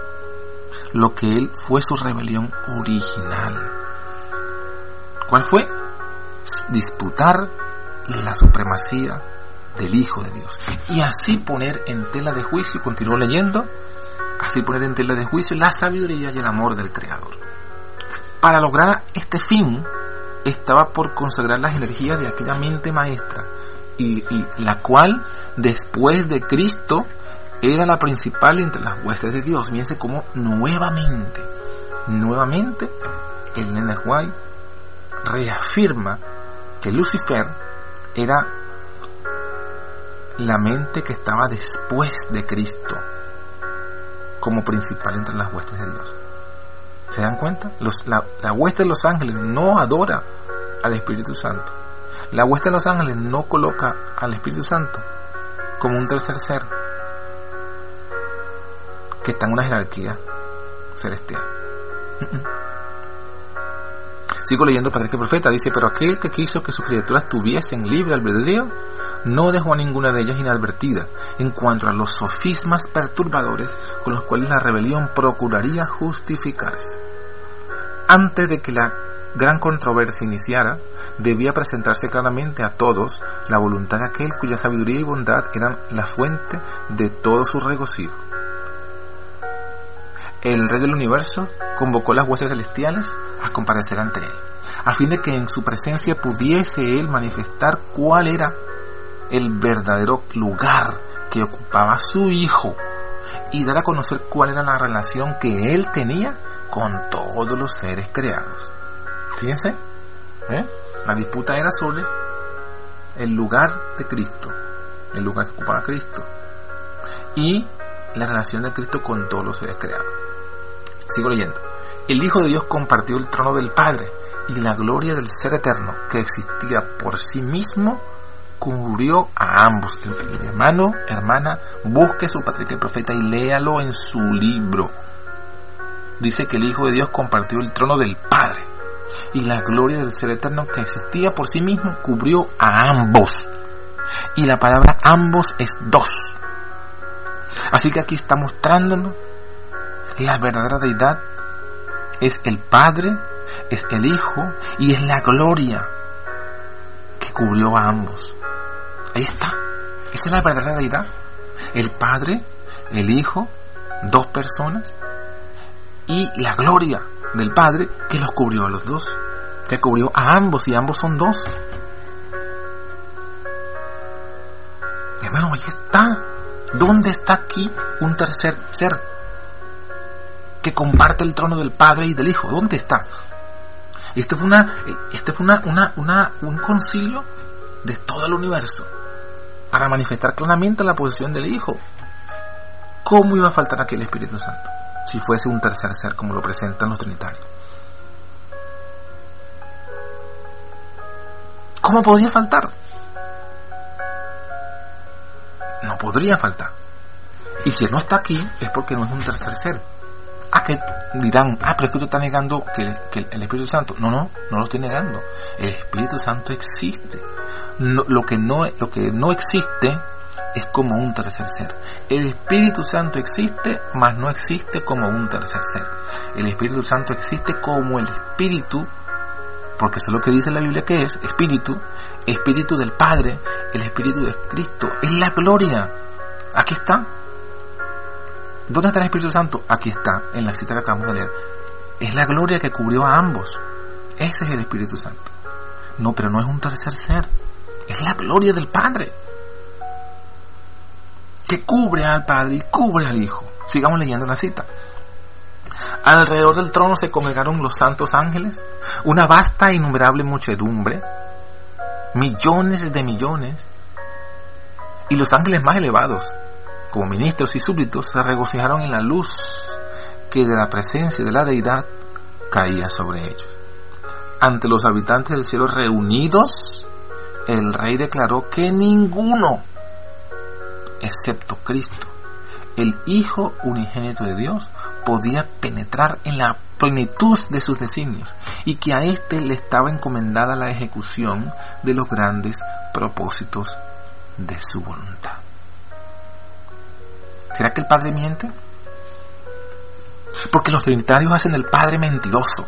lo que él fue su rebelión original. ¿Cuál fue? Disputar la supremacía del Hijo de Dios. Y así poner en tela de juicio, continúo leyendo, así poner en tela de juicio la sabiduría y el amor del Creador. Para lograr este fin, estaba por consagrar las energías de aquella mente maestra, y, la cual, después de Cristo, era la principal entre las huestes de Dios. Fíjense cómo nuevamente, nuevamente, el Nene reafirma que Lucifer era la mente que estaba después de Cristo como principal entre las huestes de Dios. ¿Se dan cuenta? la, la hueste de los ángeles no adora al Espíritu Santo. La hueste de los ángeles no coloca al Espíritu Santo como un tercer ser que está en una jerarquía celestial. Sigo leyendo Padre que Profeta, dice, pero aquel que quiso que sus criaturas tuviesen libre albedrío, no dejó a ninguna de ellas inadvertida en cuanto a los sofismas perturbadores con los cuales la rebelión procuraría justificarse. Antes de que la gran controversia iniciara, debía presentarse claramente a todos la voluntad de aquel cuya sabiduría y bondad eran la fuente de todo su regocijo el Rey del Universo convocó las huestes celestiales a comparecer ante él, a fin de que en su presencia pudiese él manifestar cuál era el verdadero lugar que ocupaba su hijo y dar a conocer cuál era la relación que él tenía con todos los seres creados. Fíjense, ¿eh? la disputa era sobre el lugar de Cristo, el lugar que ocupaba Cristo y la relación de Cristo con todos los seres creados. Sigo leyendo. El Hijo de Dios compartió el trono del Padre y la gloria del Ser Eterno que existía por sí mismo cubrió a ambos. hermano, hermana, busque su patriarca profeta y léalo en su libro. Dice que el Hijo de Dios compartió el trono del Padre y la gloria del Ser Eterno que existía por sí mismo cubrió a ambos. Y la palabra ambos es dos. Así que aquí está mostrándonos la verdadera deidad es el Padre, es el Hijo y es la gloria que cubrió a ambos. Ahí está. Esa es la verdadera deidad. El Padre, el Hijo, dos personas y la gloria del Padre que los cubrió a los dos. Que cubrió a ambos y ambos son dos. Hermano, ahí está. ¿Dónde está aquí un tercer ser? que comparte el trono del Padre y del Hijo. ¿Dónde está? Este fue una, este fue una, una, una, un concilio de todo el universo para manifestar claramente la posición del Hijo. ¿Cómo iba a faltar aquí el Espíritu Santo? si fuese un tercer ser como lo presentan los trinitarios. ¿Cómo podría faltar? No podría faltar. Y si no está aquí es porque no es un tercer ser. Ah, que dirán, ah, pero es que tú estás negando que, el, Espíritu Santo. No, no, no lo estoy negando. El Espíritu Santo existe. lo, que no, lo que no existe es como un tercer ser. El Espíritu Santo existe, mas no existe como un tercer ser. El Espíritu Santo existe como el Espíritu, porque eso es lo que dice la Biblia que es, Espíritu, Espíritu del Padre, el Espíritu de Cristo, es la gloria. Aquí está. ¿Dónde está el Espíritu Santo? Aquí está, en la cita que acabamos de leer. Es la gloria que cubrió a ambos. Ese es el Espíritu Santo. No, pero no es un tercer ser. Es la gloria del Padre que cubre al Padre y cubre al Hijo. Sigamos leyendo la cita. Alrededor del trono se congregaron los santos ángeles, una vasta e innumerable muchedumbre, millones de millones, y los ángeles más elevados, como ministros y súbditos, se regocijaron en la luz que de la presencia de la deidad caía sobre ellos. Ante los habitantes del cielo reunidos, el rey declaró que ninguno excepto Cristo, el Hijo unigénito de Dios, podía penetrar en la plenitud de sus designios y que a éste le estaba encomendada la ejecución de los grandes propósitos de su voluntad. ¿Será que el Padre miente? Porque los trinitarios hacen el Padre mentiroso.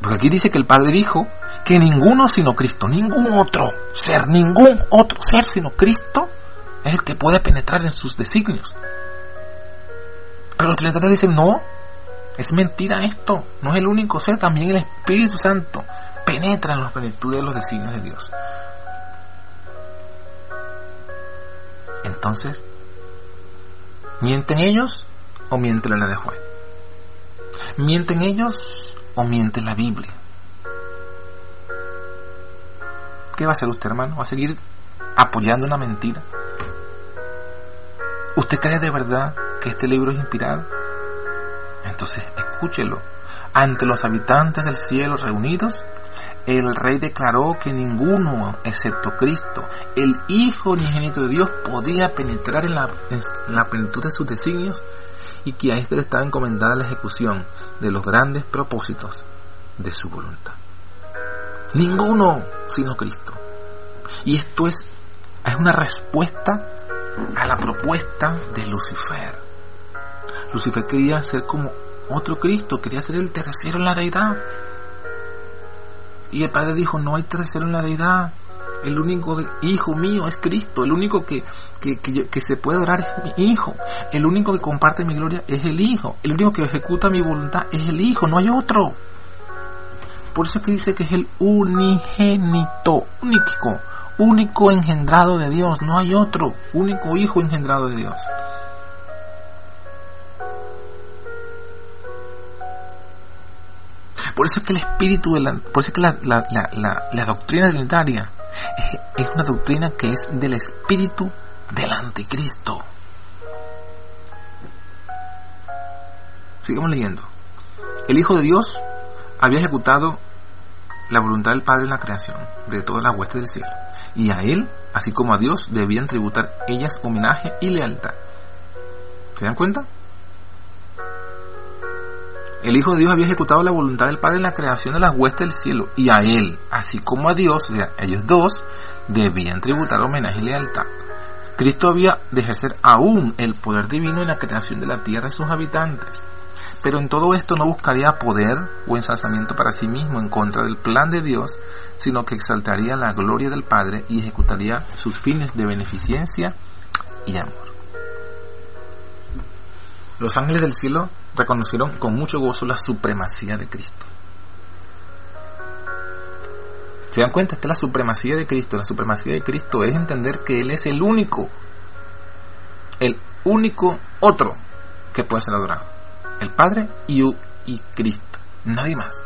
Porque aquí dice que el Padre dijo que ninguno sino Cristo, ningún otro ser, ningún otro ser sino Cristo es el que puede penetrar en sus designios. Pero los trinitarios dicen, no, es mentira esto, no es el único ser, también el Espíritu Santo penetra en los plenitudes de los designios de Dios. Entonces, ¿mienten ellos o miente la ley de Juan? ¿Mienten ellos o miente la Biblia? ¿Qué va a hacer usted, hermano? ¿Va a seguir apoyando una mentira? ¿Usted cree de verdad que este libro es inspirado? Entonces escúchelo. Ante los habitantes del cielo reunidos, el rey declaró que ninguno, excepto Cristo, el Hijo unigénito de Dios, podía penetrar en la, la plenitud de sus designios y que a éste le estaba encomendada la ejecución de los grandes propósitos de su voluntad. Ninguno sino Cristo. Y esto es, es una respuesta a la propuesta de Lucifer. Lucifer quería ser como otro Cristo, quería ser el tercero en la deidad. Y el Padre dijo, no hay tercero en la deidad. El único hijo mío es Cristo. El único que, que, se puede adorar es mi hijo. El único que comparte mi gloria es el hijo. El único que ejecuta mi voluntad es el hijo. No hay otro. Por eso es que dice que es el unigénito, único único engendrado de Dios, no hay otro, único hijo engendrado de Dios. Por eso es que el espíritu de la, por eso es que la, la, la, la doctrina trinitaria es, una doctrina que es del espíritu del anticristo. Sigamos leyendo. El Hijo de Dios había ejecutado la voluntad del Padre en la creación de todas las huestes del cielo y a Él, así como a Dios, debían tributar ellas homenaje y lealtad. ¿Se dan cuenta? El Hijo de Dios había ejecutado la voluntad del Padre en la creación de las huestes del cielo, y a Él, así como a Dios, o sea, ellos dos, debían tributar homenaje y lealtad. Cristo había de ejercer aún el poder divino en la creación de la tierra y sus habitantes. Pero en todo esto no buscaría poder o ensalzamiento para sí mismo en contra del plan de Dios, sino que exaltaría la gloria del Padre y ejecutaría sus fines de beneficencia y amor. Los ángeles del cielo reconocieron con mucho gozo la supremacía de Cristo. ¿Se dan cuenta? Esta es la supremacía de Cristo. La supremacía de Cristo es entender que Él es el único, el único otro que puede ser adorado el Padre y, y Cristo, nadie más.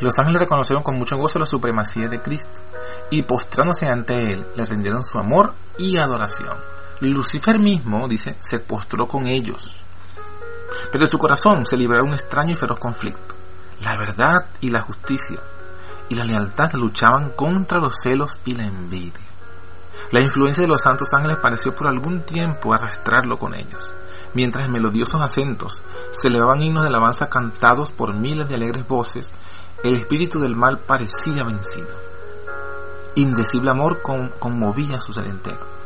Los ángeles reconocieron con mucho gozo la supremacía de Cristo y postrándose ante Él le rindieron su amor y adoración. Lucifer mismo, dice, se postró con ellos. Pero en su corazón se libraba un extraño y feroz conflicto. La verdad y la justicia y la lealtad luchaban contra los celos y la envidia. La influencia de los santos ángeles pareció por algún tiempo arrastrarlo con ellos, mientras en melodiosos acentos se elevaban himnos de alabanza cantados por miles de alegres voces, el espíritu del mal parecía vencido. Indecible amor conmovía su ser entero.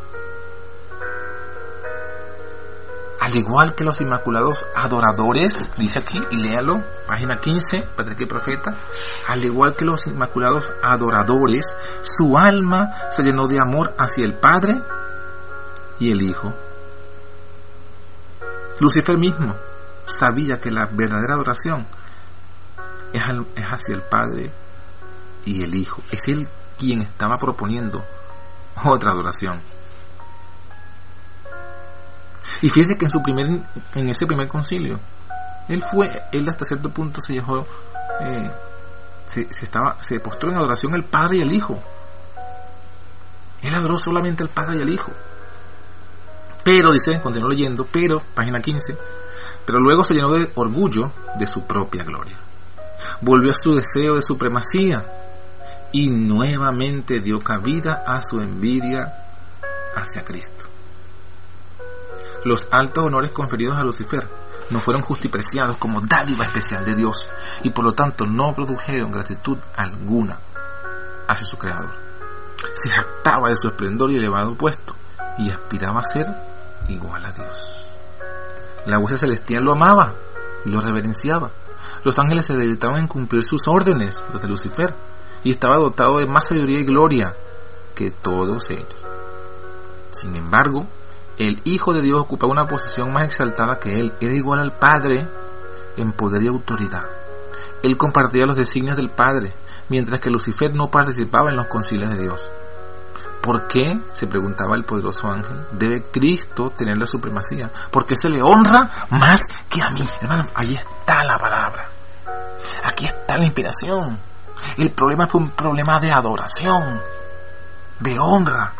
al igual que los inmaculados adoradores, dice aquí, y léalo, página 15, Patrick Profeta, al igual que los inmaculados adoradores, su alma se llenó de amor hacia el Padre y el Hijo. Lucifer mismo sabía que la verdadera adoración es, hacia el Padre y el Hijo. Es él quien estaba proponiendo otra adoración. Y fíjese que en su primer, en ese primer concilio, él fue, él hasta cierto punto se dejó, eh, se, estaba, se postró en adoración al Padre y al Hijo. Él adoró solamente al Padre y al Hijo. Pero, dice, continuó leyendo, pero, página 15, pero luego se llenó de orgullo de su propia gloria. Volvió a su deseo de supremacía y nuevamente dio cabida a su envidia hacia Cristo los altos honores conferidos a Lucifer no fueron justipreciados como dádiva especial de Dios y por lo tanto no produjeron gratitud alguna hacia su Creador. Se jactaba de su esplendor y elevado puesto y aspiraba a ser igual a Dios. La voz celestial lo amaba y lo reverenciaba. Los ángeles se dedicaban en cumplir sus órdenes, los de Lucifer, y estaba dotado de más sabiduría y gloria que todos ellos. Sin embargo, el Hijo de Dios ocupaba una posición más exaltada que él, era igual al Padre en poder y autoridad. Él compartía los designios del Padre, mientras que Lucifer no participaba en los concilios de Dios. ¿Por qué, se preguntaba el poderoso ángel, debe Cristo tener la supremacía? Porque se le honra más que a mí. Hermano, ahí está la palabra. Aquí está la inspiración. El problema fue un problema de adoración, de honra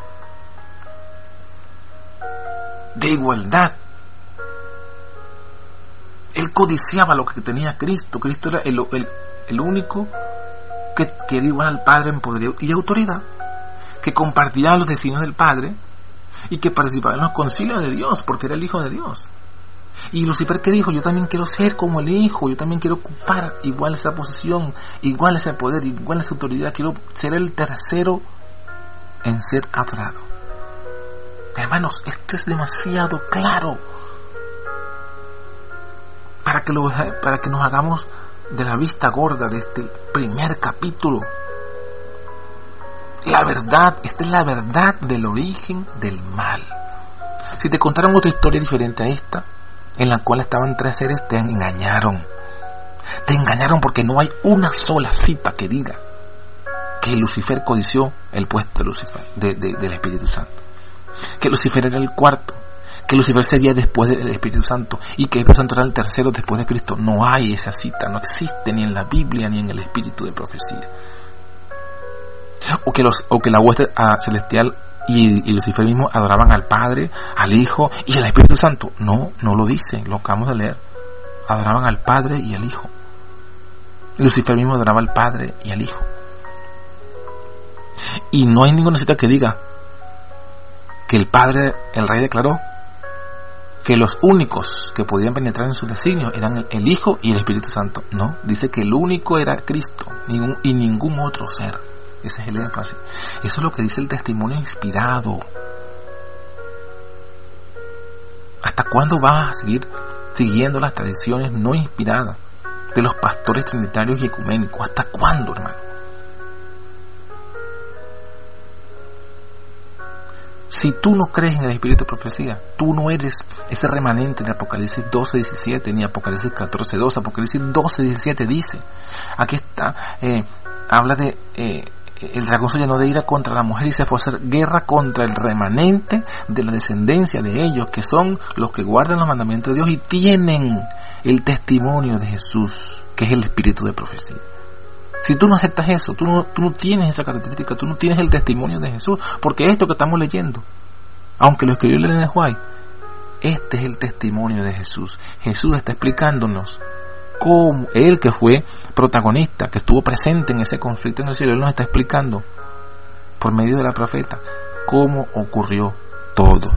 de igualdad. Él codiciaba lo que tenía Cristo. Cristo era el, único que, que era igual al Padre en poder y autoridad, que compartía los designios del Padre y que participaba en los concilios de Dios, porque era el Hijo de Dios. Y Lucifer que dijo, yo también quiero ser como el Hijo, yo también quiero ocupar igual esa posición, igual ese poder, igual esa autoridad, quiero ser el tercero en ser adorado. Hermanos, esto es demasiado claro para que, lo, para que nos hagamos de la vista gorda de este primer capítulo. La verdad, esta es la verdad del origen del mal. Si te contaron otra historia diferente a esta, en la cual estaban tres seres, te engañaron. Te engañaron porque no hay una sola cita que diga que Lucifer codició el puesto de Lucifer, del Espíritu Santo que Lucifer era el cuarto, que Lucifer sería después del Espíritu Santo y que el Espíritu Santo era el tercero después de Cristo. No hay esa cita, no existe ni en la Biblia ni en el Espíritu de profecía. O que, los, o que la hueste ah, celestial y, Lucifer mismo adoraban al Padre, al Hijo y al Espíritu Santo. No, no lo dice, lo acabamos de leer. Adoraban al Padre y al Hijo. Lucifer mismo adoraba al Padre y al Hijo. Y no hay ninguna cita que diga que el Padre, el Rey declaró que los únicos que podían penetrar en su designio eran el, Hijo y el Espíritu Santo. No, dice que el único era Cristo y ningún otro ser. Ese es el énfasis. Eso es lo que dice el testimonio inspirado. ¿Hasta cuándo vas a seguir siguiendo las tradiciones no inspiradas de los pastores trinitarios y ecuménicos? ¿Hasta cuándo, hermano? Si tú no crees en el espíritu de profecía, tú no eres ese remanente de Apocalipsis 12, 17, ni Apocalipsis 14, 2. Apocalipsis 12, 17 dice, aquí está, eh, habla de, eh, el dragón se llenó de ira contra la mujer y se fue a hacer guerra contra el remanente de la descendencia de ellos, que son los que guardan los mandamientos de Dios y tienen el testimonio de Jesús, que es el espíritu de profecía. Si tú no aceptas eso, tú no, tú no tienes esa característica, tú no tienes el testimonio de Jesús, porque esto que estamos leyendo Aunque lo escribió Elena White, este es el testimonio de Jesús. Jesús está explicándonos cómo él que fue protagonista, que estuvo presente en ese conflicto en el cielo, él nos está explicando por medio de la profeta cómo ocurrió todo.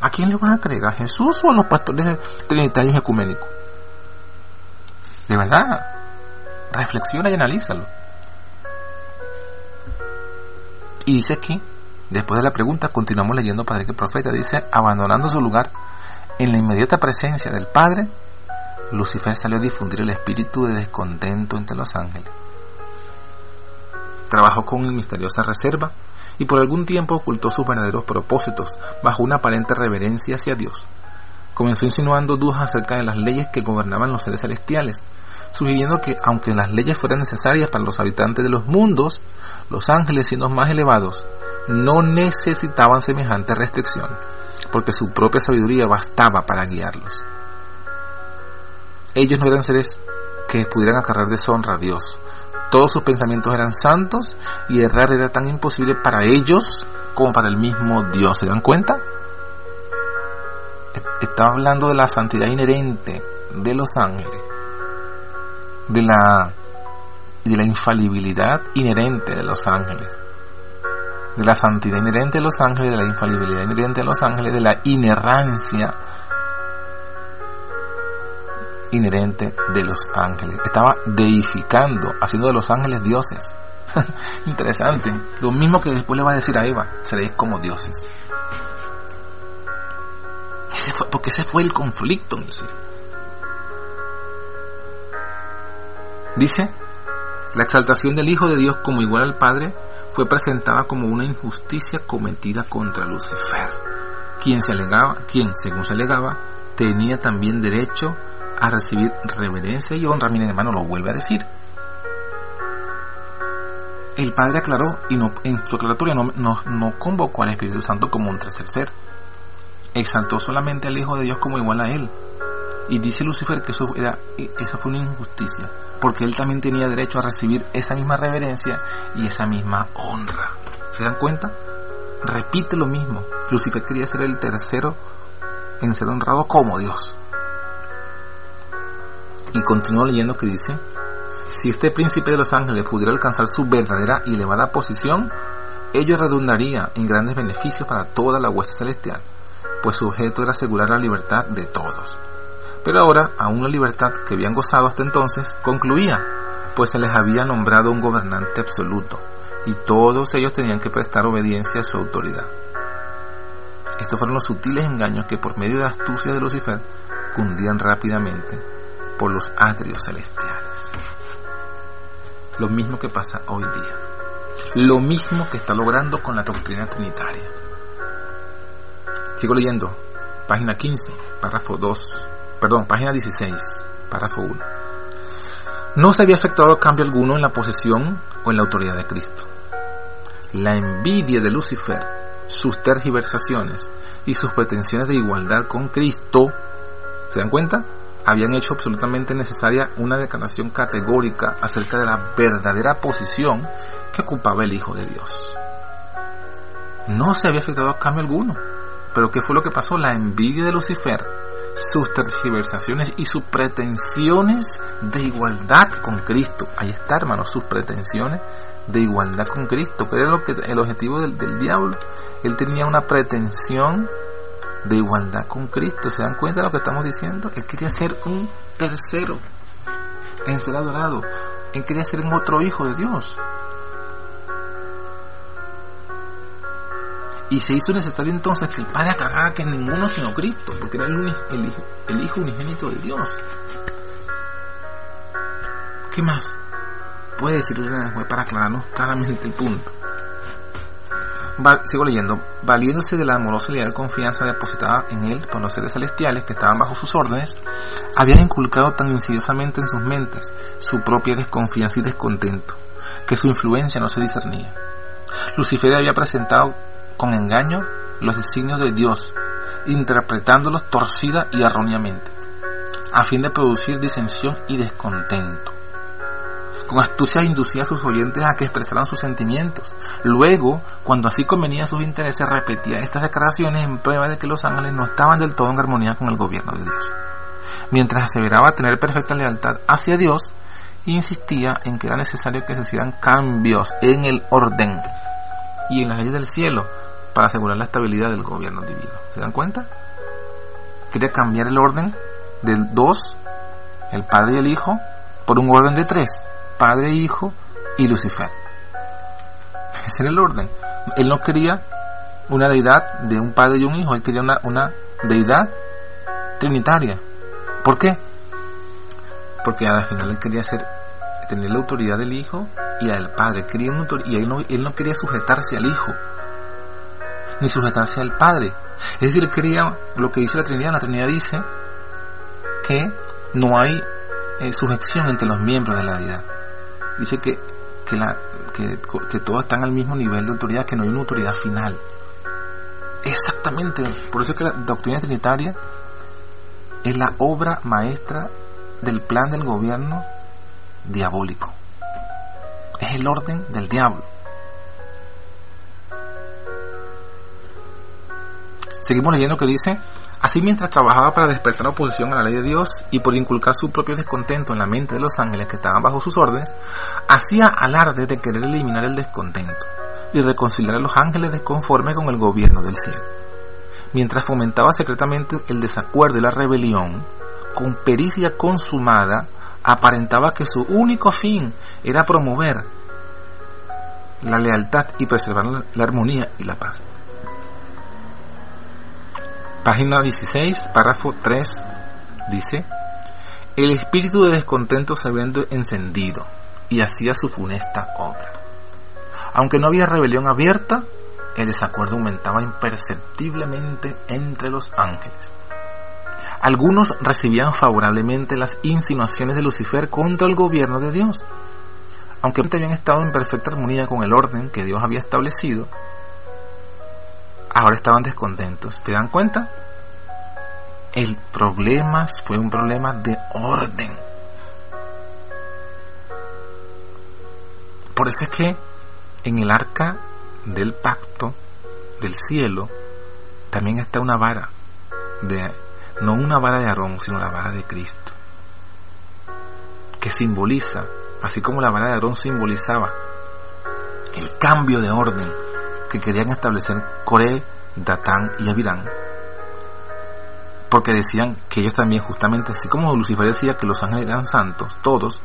¿A quién le van a creer? ¿A Jesús o a los pastores trinitarios ecuménicos? De verdad, reflexiona y analízalo. Y dice aquí, después de la pregunta, continuamos leyendo Padre que Profeta, dice, abandonando su lugar en la inmediata presencia del Padre, Lucifer salió a difundir el espíritu de descontento entre los ángeles. Trabajó con misteriosa reserva y por algún tiempo ocultó sus verdaderos propósitos bajo una aparente reverencia hacia Dios. Comenzó insinuando dudas acerca de las leyes que gobernaban los seres celestiales, sugiriendo que aunque las leyes fueran necesarias para los habitantes de los mundos, los ángeles siendo más elevados no necesitaban semejantes restricciones, porque su propia sabiduría bastaba para guiarlos. Ellos no eran seres que pudieran acarrear deshonra a Dios, todos sus pensamientos eran santos y errar era tan imposible para ellos como para el mismo Dios. ¿Se dan cuenta? Estaba hablando de la santidad inherente de los ángeles, de la, de la infalibilidad inherente de los ángeles, de la santidad inherente de los ángeles, de la infalibilidad inherente de los ángeles, de la inerrancia inherente de los ángeles. Estaba deificando, haciendo de los ángeles dioses. Interesante. Lo mismo que después le va a decir a Eva, seréis como dioses. Ese fue, porque ese fue el conflicto en Dice, la exaltación del Hijo de Dios como igual al Padre fue presentada como una injusticia cometida contra Lucifer, quien se alegaba, quien, según se alegaba, tenía también derecho a recibir reverencia y honra. Mi hermano lo vuelve a decir. El Padre aclaró y no, en su aclaratoria no, convocó al Espíritu Santo como un tercer ser. Exaltó solamente al Hijo de Dios como igual a Él. Y dice Lucifer que eso, era, eso fue una injusticia, porque Él también tenía derecho a recibir esa misma reverencia y esa misma honra. ¿Se dan cuenta? Repite lo mismo. Lucifer quería ser el tercero en ser honrado como Dios. Y continúo leyendo que dice, si este príncipe de los ángeles pudiera alcanzar su verdadera y elevada posición, ello redundaría en grandes beneficios para toda la hueste celestial, pues su objeto era asegurar la libertad de todos. Pero ahora, aún la libertad que habían gozado hasta entonces concluía, pues se les había nombrado un gobernante absoluto, y todos ellos tenían que prestar obediencia a su autoridad. Estos fueron los sutiles engaños que por medio de la astucia de Lucifer cundían rápidamente por los atrios celestiales. Lo mismo que pasa hoy día. Lo mismo que está logrando con la doctrina trinitaria. Sigo leyendo. Página 15, párrafo 2. Perdón, página 16, párrafo 1. No se había efectuado cambio alguno en la posesión o en la autoridad de Cristo. La envidia de Lucifer, sus tergiversaciones y sus pretensiones de igualdad con Cristo, ¿se dan cuenta? Habían hecho absolutamente necesaria una declaración categórica acerca de la verdadera posición que ocupaba el Hijo de Dios. No se había afectado a cambio alguno. Pero ¿qué fue lo que pasó? La envidia de Lucifer, sus tergiversaciones y sus pretensiones de igualdad con Cristo. Ahí está, hermano, sus pretensiones de igualdad con Cristo. ¿Qué era lo que, el objetivo del, del diablo? Él tenía una pretensión de igualdad con Cristo. ¿Se dan cuenta de lo que estamos diciendo? Él quería ser un tercero en ser adorado. Él quería ser un otro hijo de Dios. Y se hizo necesario entonces que el Padre aclarara que ninguno sino Cristo, porque era el, el, hijo, el hijo unigénito de Dios. ¿Qué más puede decirle para aclararnos claramente el punto? Sigo leyendo, valiéndose de la amorosa y leal confianza depositada en él por los seres celestiales que estaban bajo sus órdenes, habían inculcado tan insidiosamente en sus mentes su propia desconfianza y descontento, que su influencia no se discernía. Lucifer había presentado con engaño los designios de Dios, interpretándolos torcida y erróneamente, a fin de producir disensión y descontento. Con astucia inducía a sus oyentes a que expresaran sus sentimientos. Luego, cuando así convenía a sus intereses, repetía estas declaraciones en prueba de que los ángeles no estaban del todo en armonía con el gobierno de Dios. Mientras aseveraba tener perfecta lealtad hacia Dios, insistía en que era necesario que se hicieran cambios en el orden y en las leyes del cielo para asegurar la estabilidad del gobierno divino. ¿Se dan cuenta? Quería cambiar el orden del dos, el Padre y el Hijo, por un orden de tres, Padre, Hijo y Lucifer. Ese era el orden. Él no quería una deidad de un Padre y un Hijo, él quería una, una deidad trinitaria. ¿Por qué? Porque al final él quería ser, tener la autoridad del Hijo y del Padre. Quería y él no, él no quería sujetarse al Hijo, ni sujetarse al Padre. Es decir, él quería lo que dice la Trinidad. La Trinidad dice que no hay eh, sujeción entre los miembros de la deidad. Dice que, que, la, que, que todos están al mismo nivel de autoridad, que no hay una autoridad final. Exactamente. Por eso es que la doctrina trinitaria es la obra maestra del plan del gobierno diabólico. Es el orden del diablo. Seguimos leyendo que dice, así mientras trabajaba para despertar oposición a la ley de Dios y por inculcar su propio descontento en la mente de los ángeles que estaban bajo sus órdenes, hacía alarde de querer eliminar el descontento y reconciliar a los ángeles desconforme con el gobierno del cielo. Mientras fomentaba secretamente el desacuerdo y la rebelión, con pericia consumada, aparentaba que su único fin era promover la lealtad y preservar la armonía y la paz. Página 16, párrafo 3, dice, el espíritu de descontento se había encendido y hacía su funesta obra. Aunque no había rebelión abierta, el desacuerdo aumentaba imperceptiblemente entre los ángeles. Algunos recibían favorablemente las insinuaciones de Lucifer contra el gobierno de Dios. Aunque habían estado en perfecta armonía con el orden que Dios había establecido, ahora estaban descontentos. ¿Te dan cuenta? El problema fue un problema de orden. Por eso es que en el arca del pacto del cielo también está una vara de no una vara de Aarón, sino la vara de Cristo, que simboliza, así como la vara de Aarón simbolizaba el cambio de orden que querían establecer Coré, Datán y Abirán, porque decían que ellos también justamente, así como Lucifer decía que los ángeles eran santos, todos,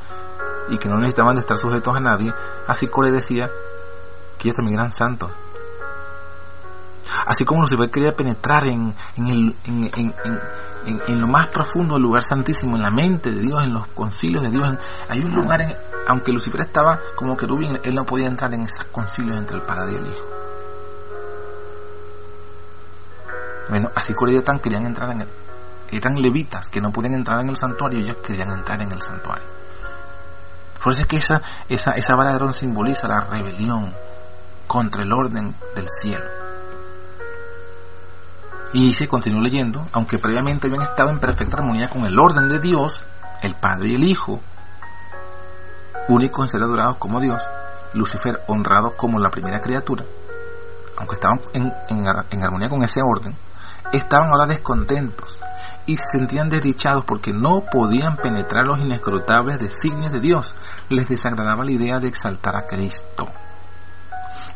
y que no necesitaban de estar sujetos a nadie, así Coré decía que ellos también eran santos. Así como Lucifer quería penetrar en, en, el, en, lo más profundo del lugar santísimo, en la mente de Dios, en los concilios de Dios. hay un lugar, aunque Lucifer estaba como querubín, él no podía entrar en esos concilios entre el Padre y el Hijo. Bueno, así tan querían entrar en el, eran levitas que no podían entrar en el santuario, ellos querían entrar en el santuario. Por eso es que esa, esa, esa vara de simboliza la rebelión contra el orden del cielo. Y se continuó leyendo, aunque previamente habían estado en perfecta armonía con el orden de Dios, el Padre y el Hijo, únicos en ser adorados como Dios, Lucifer honrado como la primera criatura, aunque estaban en, en armonía con ese orden, estaban ahora descontentos y se sentían desdichados porque no podían penetrar los inescrutables designios de Dios. Les desagradaba la idea de exaltar a Cristo.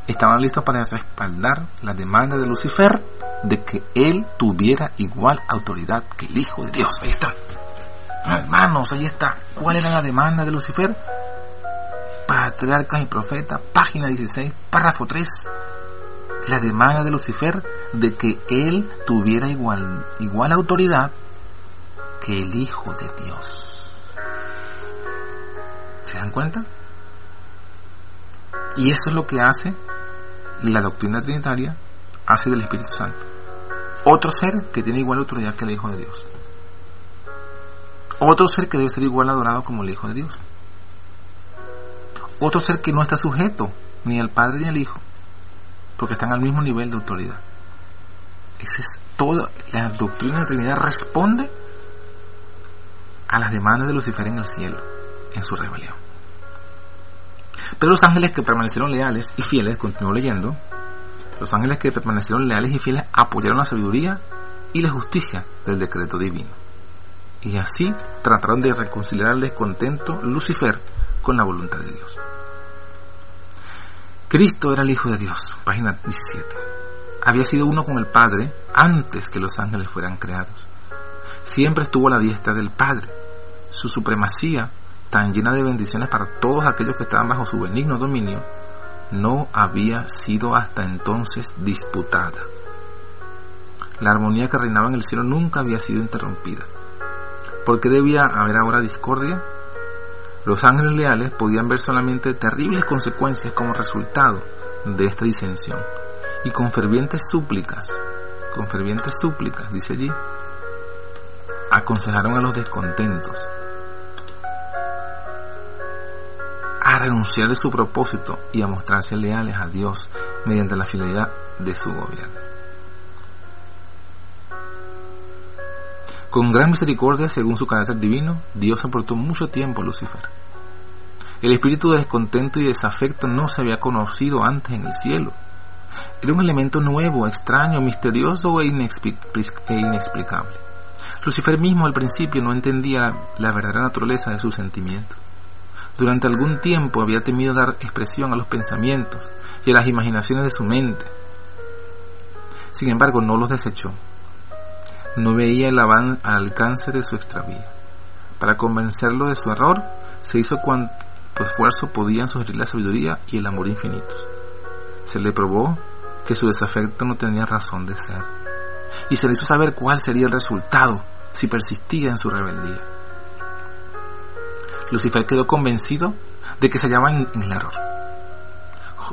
Estaban listos para respaldar la demanda de Lucifer de que él tuviera igual autoridad que el Hijo de Dios. Ahí está. Hermanos, ahí está. ¿Cuál era la demanda de Lucifer? Patriarcas y profeta, página 16, párrafo 3 la demanda de Lucifer de que él tuviera igual, igual autoridad que el Hijo de Dios. ¿Se dan cuenta? Y eso es lo que hace la doctrina trinitaria, hace del Espíritu Santo. Otro ser que tiene igual autoridad que el Hijo de Dios. Otro ser que debe ser igual adorado como el Hijo de Dios. Otro ser que no está sujeto ni al Padre ni al Hijo, porque están al mismo nivel de autoridad. Esa es toda la doctrina de la Trinidad responde a las demandas de Lucifer en el cielo, en su rebelión. Pero los ángeles que permanecieron leales y fieles, continúo leyendo, los ángeles que permanecieron leales y fieles apoyaron la sabiduría y la justicia del decreto divino. Y así trataron de reconciliar al descontento Lucifer con la voluntad de Dios. Cristo era el Hijo de Dios, página 17. Había sido uno con el Padre antes que los ángeles fueran creados. Siempre estuvo a la diestra del Padre. Su supremacía, tan llena de bendiciones para todos aquellos que estaban bajo su benigno dominio, no había sido hasta entonces disputada. La armonía que reinaba en el cielo nunca había sido interrumpida. ¿Por qué debía haber ahora discordia? Los ángeles leales podían ver solamente terribles consecuencias como resultado de esta disensión. Y con fervientes súplicas, con fervientes súplicas, dice allí, aconsejaron a los descontentos a renunciar de su propósito y a mostrarse leales a Dios mediante la fidelidad de su gobierno. Con gran misericordia, según su carácter divino, Dios soportó mucho tiempo a Lucifer. El espíritu de descontento y desafecto no se había conocido antes en el cielo. Era un elemento nuevo, extraño, misterioso e, e inexplicable. Lucifer mismo al principio no entendía la verdadera naturaleza de sus sentimientos. Durante algún tiempo había temido dar expresión a los pensamientos y a las imaginaciones de su mente. Sin embargo, no los desechó. No veía el alcance de su extravío. Para convencerlo de su error, se hizo cuanto esfuerzo podían sugerir la sabiduría y el amor infinitos. Se le probó que su desafecto no tenía razón de ser, y se le hizo saber cuál sería el resultado si persistía en su rebeldía. Lucifer quedó convencido de que se hallaba en, el error.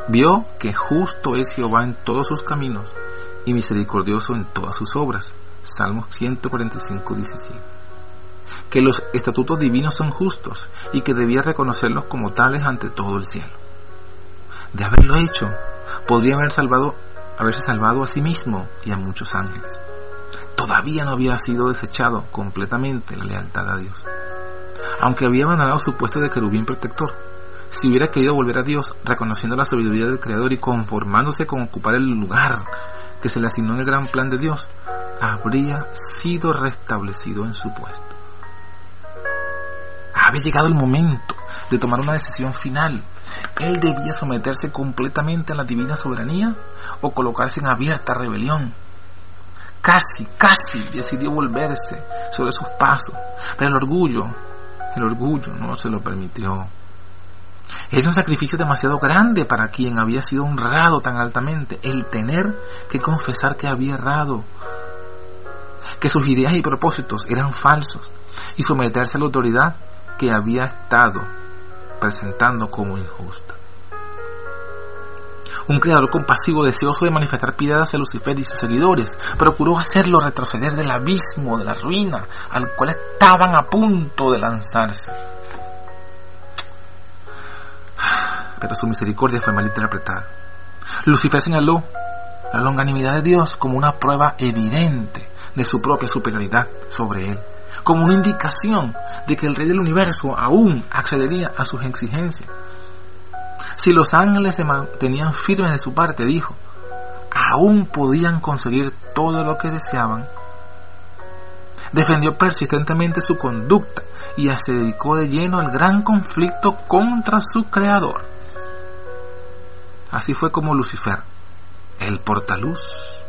Vio que justo es Jehová en todos sus caminos y misericordioso en todas sus obras. Salmos 145, 17. Que los estatutos divinos son justos y que debía reconocerlos como tales ante todo el cielo. De haberlo hecho, podría haber salvado, haberse salvado a sí mismo y a muchos ángeles. Todavía no había sido desechado completamente la lealtad a Dios aunque había abandonado su puesto de querubín protector. Si hubiera querido volver a Dios, reconociendo la sabiduría del Creador y conformándose con ocupar el lugar que se le asignó en el gran plan de Dios, habría sido restablecido en su puesto. Había llegado el momento de tomar una decisión final. Él debía someterse completamente a la divina soberanía o colocarse en abierta rebelión. Casi, casi decidió volverse sobre sus pasos, pero el orgullo el orgullo no se lo permitió. Era un sacrificio demasiado grande para quien había sido honrado tan altamente, el tener que confesar que había errado, que sus ideas y propósitos eran falsos, y someterse a la autoridad que había estado presentando como injusta. Un creador compasivo, deseoso de manifestar piedad hacia Lucifer y sus seguidores, procuró hacerlo retroceder del abismo, de la ruina, al cual estaban a punto de lanzarse. Pero su misericordia fue mal interpretada. Lucifer señaló la longanimidad de Dios como una prueba evidente de su propia superioridad sobre él, como una indicación de que el Rey del Universo aún accedería a sus exigencias si los ángeles se mantenían firmes de su parte, dijo, aún podían conseguir todo lo que deseaban. Defendió persistentemente su conducta y se dedicó de lleno al gran conflicto contra su creador. Así fue como Lucifer, el portaluz,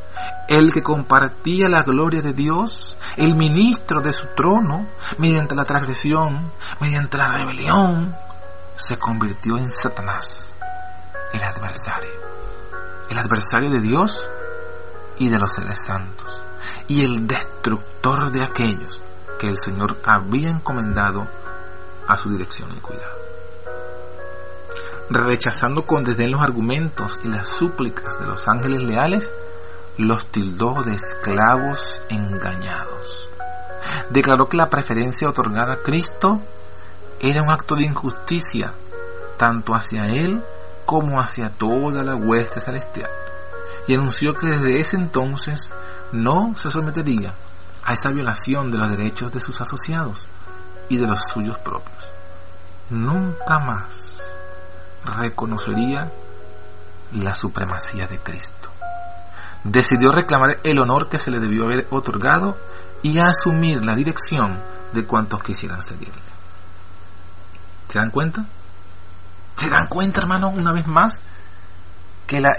el que compartía la gloria de Dios, el ministro de su trono, mediante la transgresión, mediante la rebelión, se convirtió en Satanás, el adversario, el adversario de Dios y de los seres santos, y el destructor de aquellos que el Señor había encomendado a su dirección y cuidado. Rechazando con desdén los argumentos y las súplicas de los ángeles leales, los tildó de esclavos engañados. Declaró que la preferencia otorgada a Cristo era un acto de injusticia tanto hacia él como hacia toda la hueste celestial. Y anunció que desde ese entonces no se sometería a esa violación de los derechos de sus asociados y de los suyos propios. Nunca más reconocería la supremacía de Cristo. Decidió reclamar el honor que se le debió haber otorgado y asumir la dirección de cuantos quisieran seguirle. ¿Se dan cuenta? ¿Se dan cuenta, hermano, una vez más? Que la,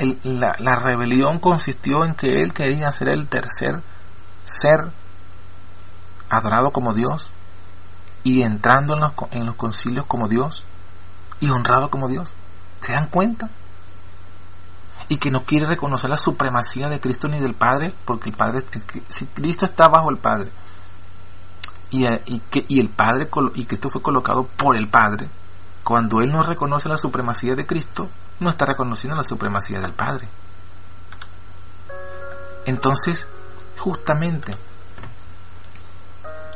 la rebelión consistió en que él quería ser el tercer ser adorado como Dios y entrando en los, en los concilios como Dios y honrado como Dios. ¿Se dan cuenta? Y que no quiere reconocer la supremacía de Cristo ni del Padre, porque el Padre, si Cristo está bajo el Padre, y, y, que, y el Padre, y Cristo fue colocado por el Padre, cuando Él no reconoce la supremacía de Cristo, no está reconociendo la supremacía del Padre. Entonces, justamente,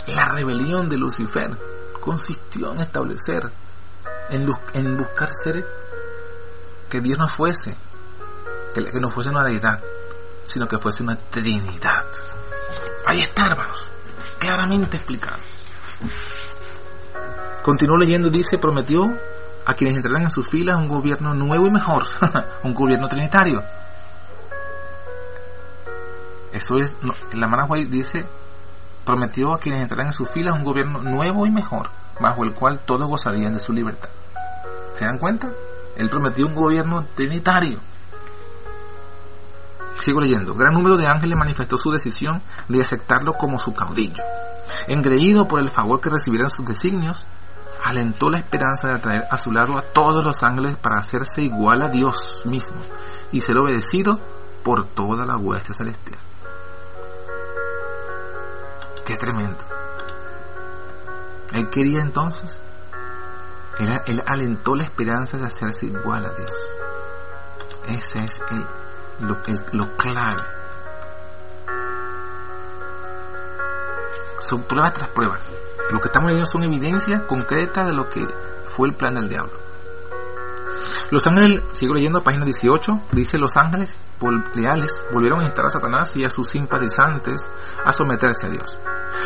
la rebelión de Lucifer consistió en establecer, en, buscar ser que Dios no fuese, que, no fuese una deidad, sino que fuese una trinidad. Ahí está, hermanos, claramente explicado. Continuó leyendo, dice, prometió a quienes entraran en sus filas un gobierno nuevo y mejor, un gobierno trinitario. Eso es, la hermana dice, prometió a quienes entraran en sus filas un gobierno nuevo y mejor, bajo el cual todos gozarían de su libertad. ¿Se dan cuenta? Él prometió un gobierno trinitario. Sigo leyendo. Gran número de ángeles manifestó su decisión de aceptarlo como su caudillo. Engreído por el favor que recibieran sus designios, alentó la esperanza de atraer a su lado a todos los ángeles para hacerse igual a Dios mismo y ser obedecido por toda la hueste celestial. Qué tremendo. Él quería entonces, él, alentó la esperanza de hacerse igual a Dios. Ese es lo clave. Son pruebas tras pruebas. Lo que estamos leyendo son evidencias concretas de lo que fue el plan del diablo. Los ángeles, sigo leyendo página 18, dice los ángeles leales volvieron a instar a Satanás y a sus simpatizantes a someterse a Dios.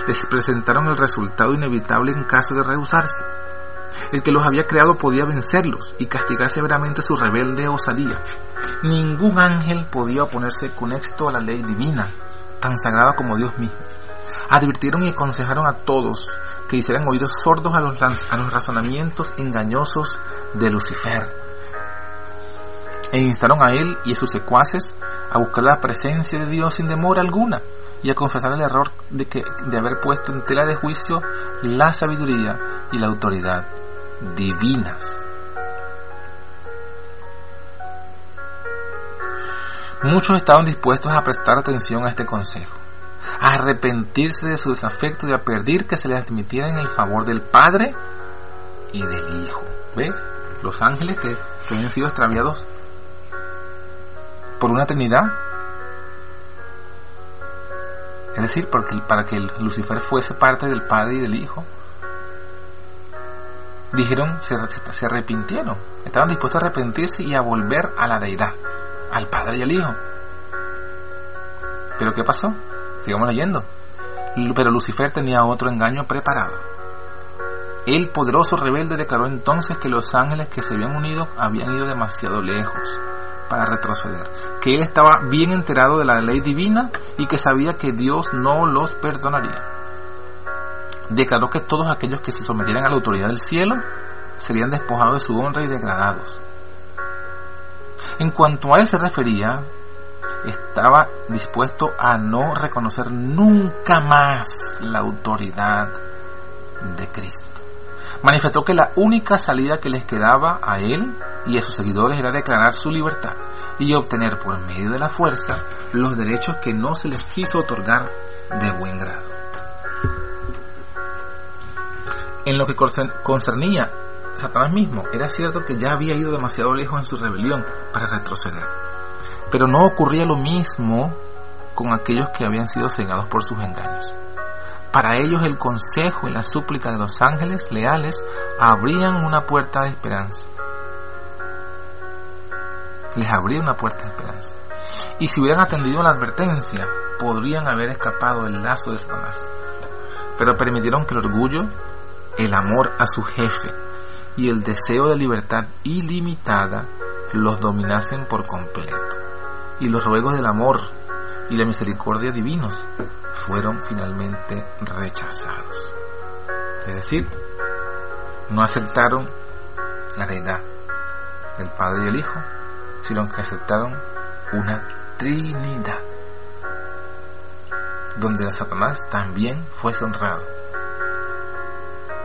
Les presentaron el resultado inevitable en caso de rehusarse. El que los había creado podía vencerlos y castigar severamente su rebelde osadía. Ningún ángel podía oponerse con éxito a la ley divina, tan sagrada como Dios mismo. Advirtieron y aconsejaron a todos que hicieran oídos sordos a los, a los razonamientos engañosos de Lucifer e instaron a él y a sus secuaces a buscar la presencia de Dios sin demora alguna y a confesar el error de, que, de haber puesto en tela de juicio la sabiduría y la autoridad divinas. Muchos estaban dispuestos a prestar atención a este consejo, a arrepentirse de su desafecto y a pedir que se les admitiera en el favor del Padre y del Hijo. ¿Ves? Los ángeles que, que habían sido extraviados por una Trinidad. Es decir, porque para que Lucifer fuese parte del Padre y del Hijo, dijeron, se, se arrepintieron, estaban dispuestos a arrepentirse y a volver a la deidad, al Padre y al Hijo. Pero ¿qué pasó? Sigamos leyendo. Pero Lucifer tenía otro engaño preparado. El poderoso rebelde declaró entonces que los ángeles que se habían unido habían ido demasiado lejos para retroceder, que él estaba bien enterado de la ley divina y que sabía que Dios no los perdonaría. Declaró que todos aquellos que se sometieran a la autoridad del cielo serían despojados de su honra y degradados. En cuanto a él se refería, estaba dispuesto a no reconocer nunca más la autoridad de Cristo. Manifestó que la única salida que les quedaba a él y a sus seguidores era declarar su libertad y obtener por medio de la fuerza los derechos que no se les quiso otorgar de buen grado. En lo que concernía Satanás mismo, era cierto que ya había ido demasiado lejos en su rebelión para retroceder. Pero no ocurría lo mismo con aquellos que habían sido cegados por sus engaños. Para ellos el consejo y la súplica de los ángeles leales abrían una puerta de esperanza les abría una puerta de esperanza. Y si hubieran atendido la advertencia, podrían haber escapado del lazo de Satanás. Pero permitieron que el orgullo, el amor a su jefe y el deseo de libertad ilimitada los dominasen por completo. Y los ruegos del amor y la misericordia divinos fueron finalmente rechazados. Es decir, no aceptaron la deidad del Padre y el Hijo, sino que aceptaron una Trinidad, donde Satanás también fuese honrado,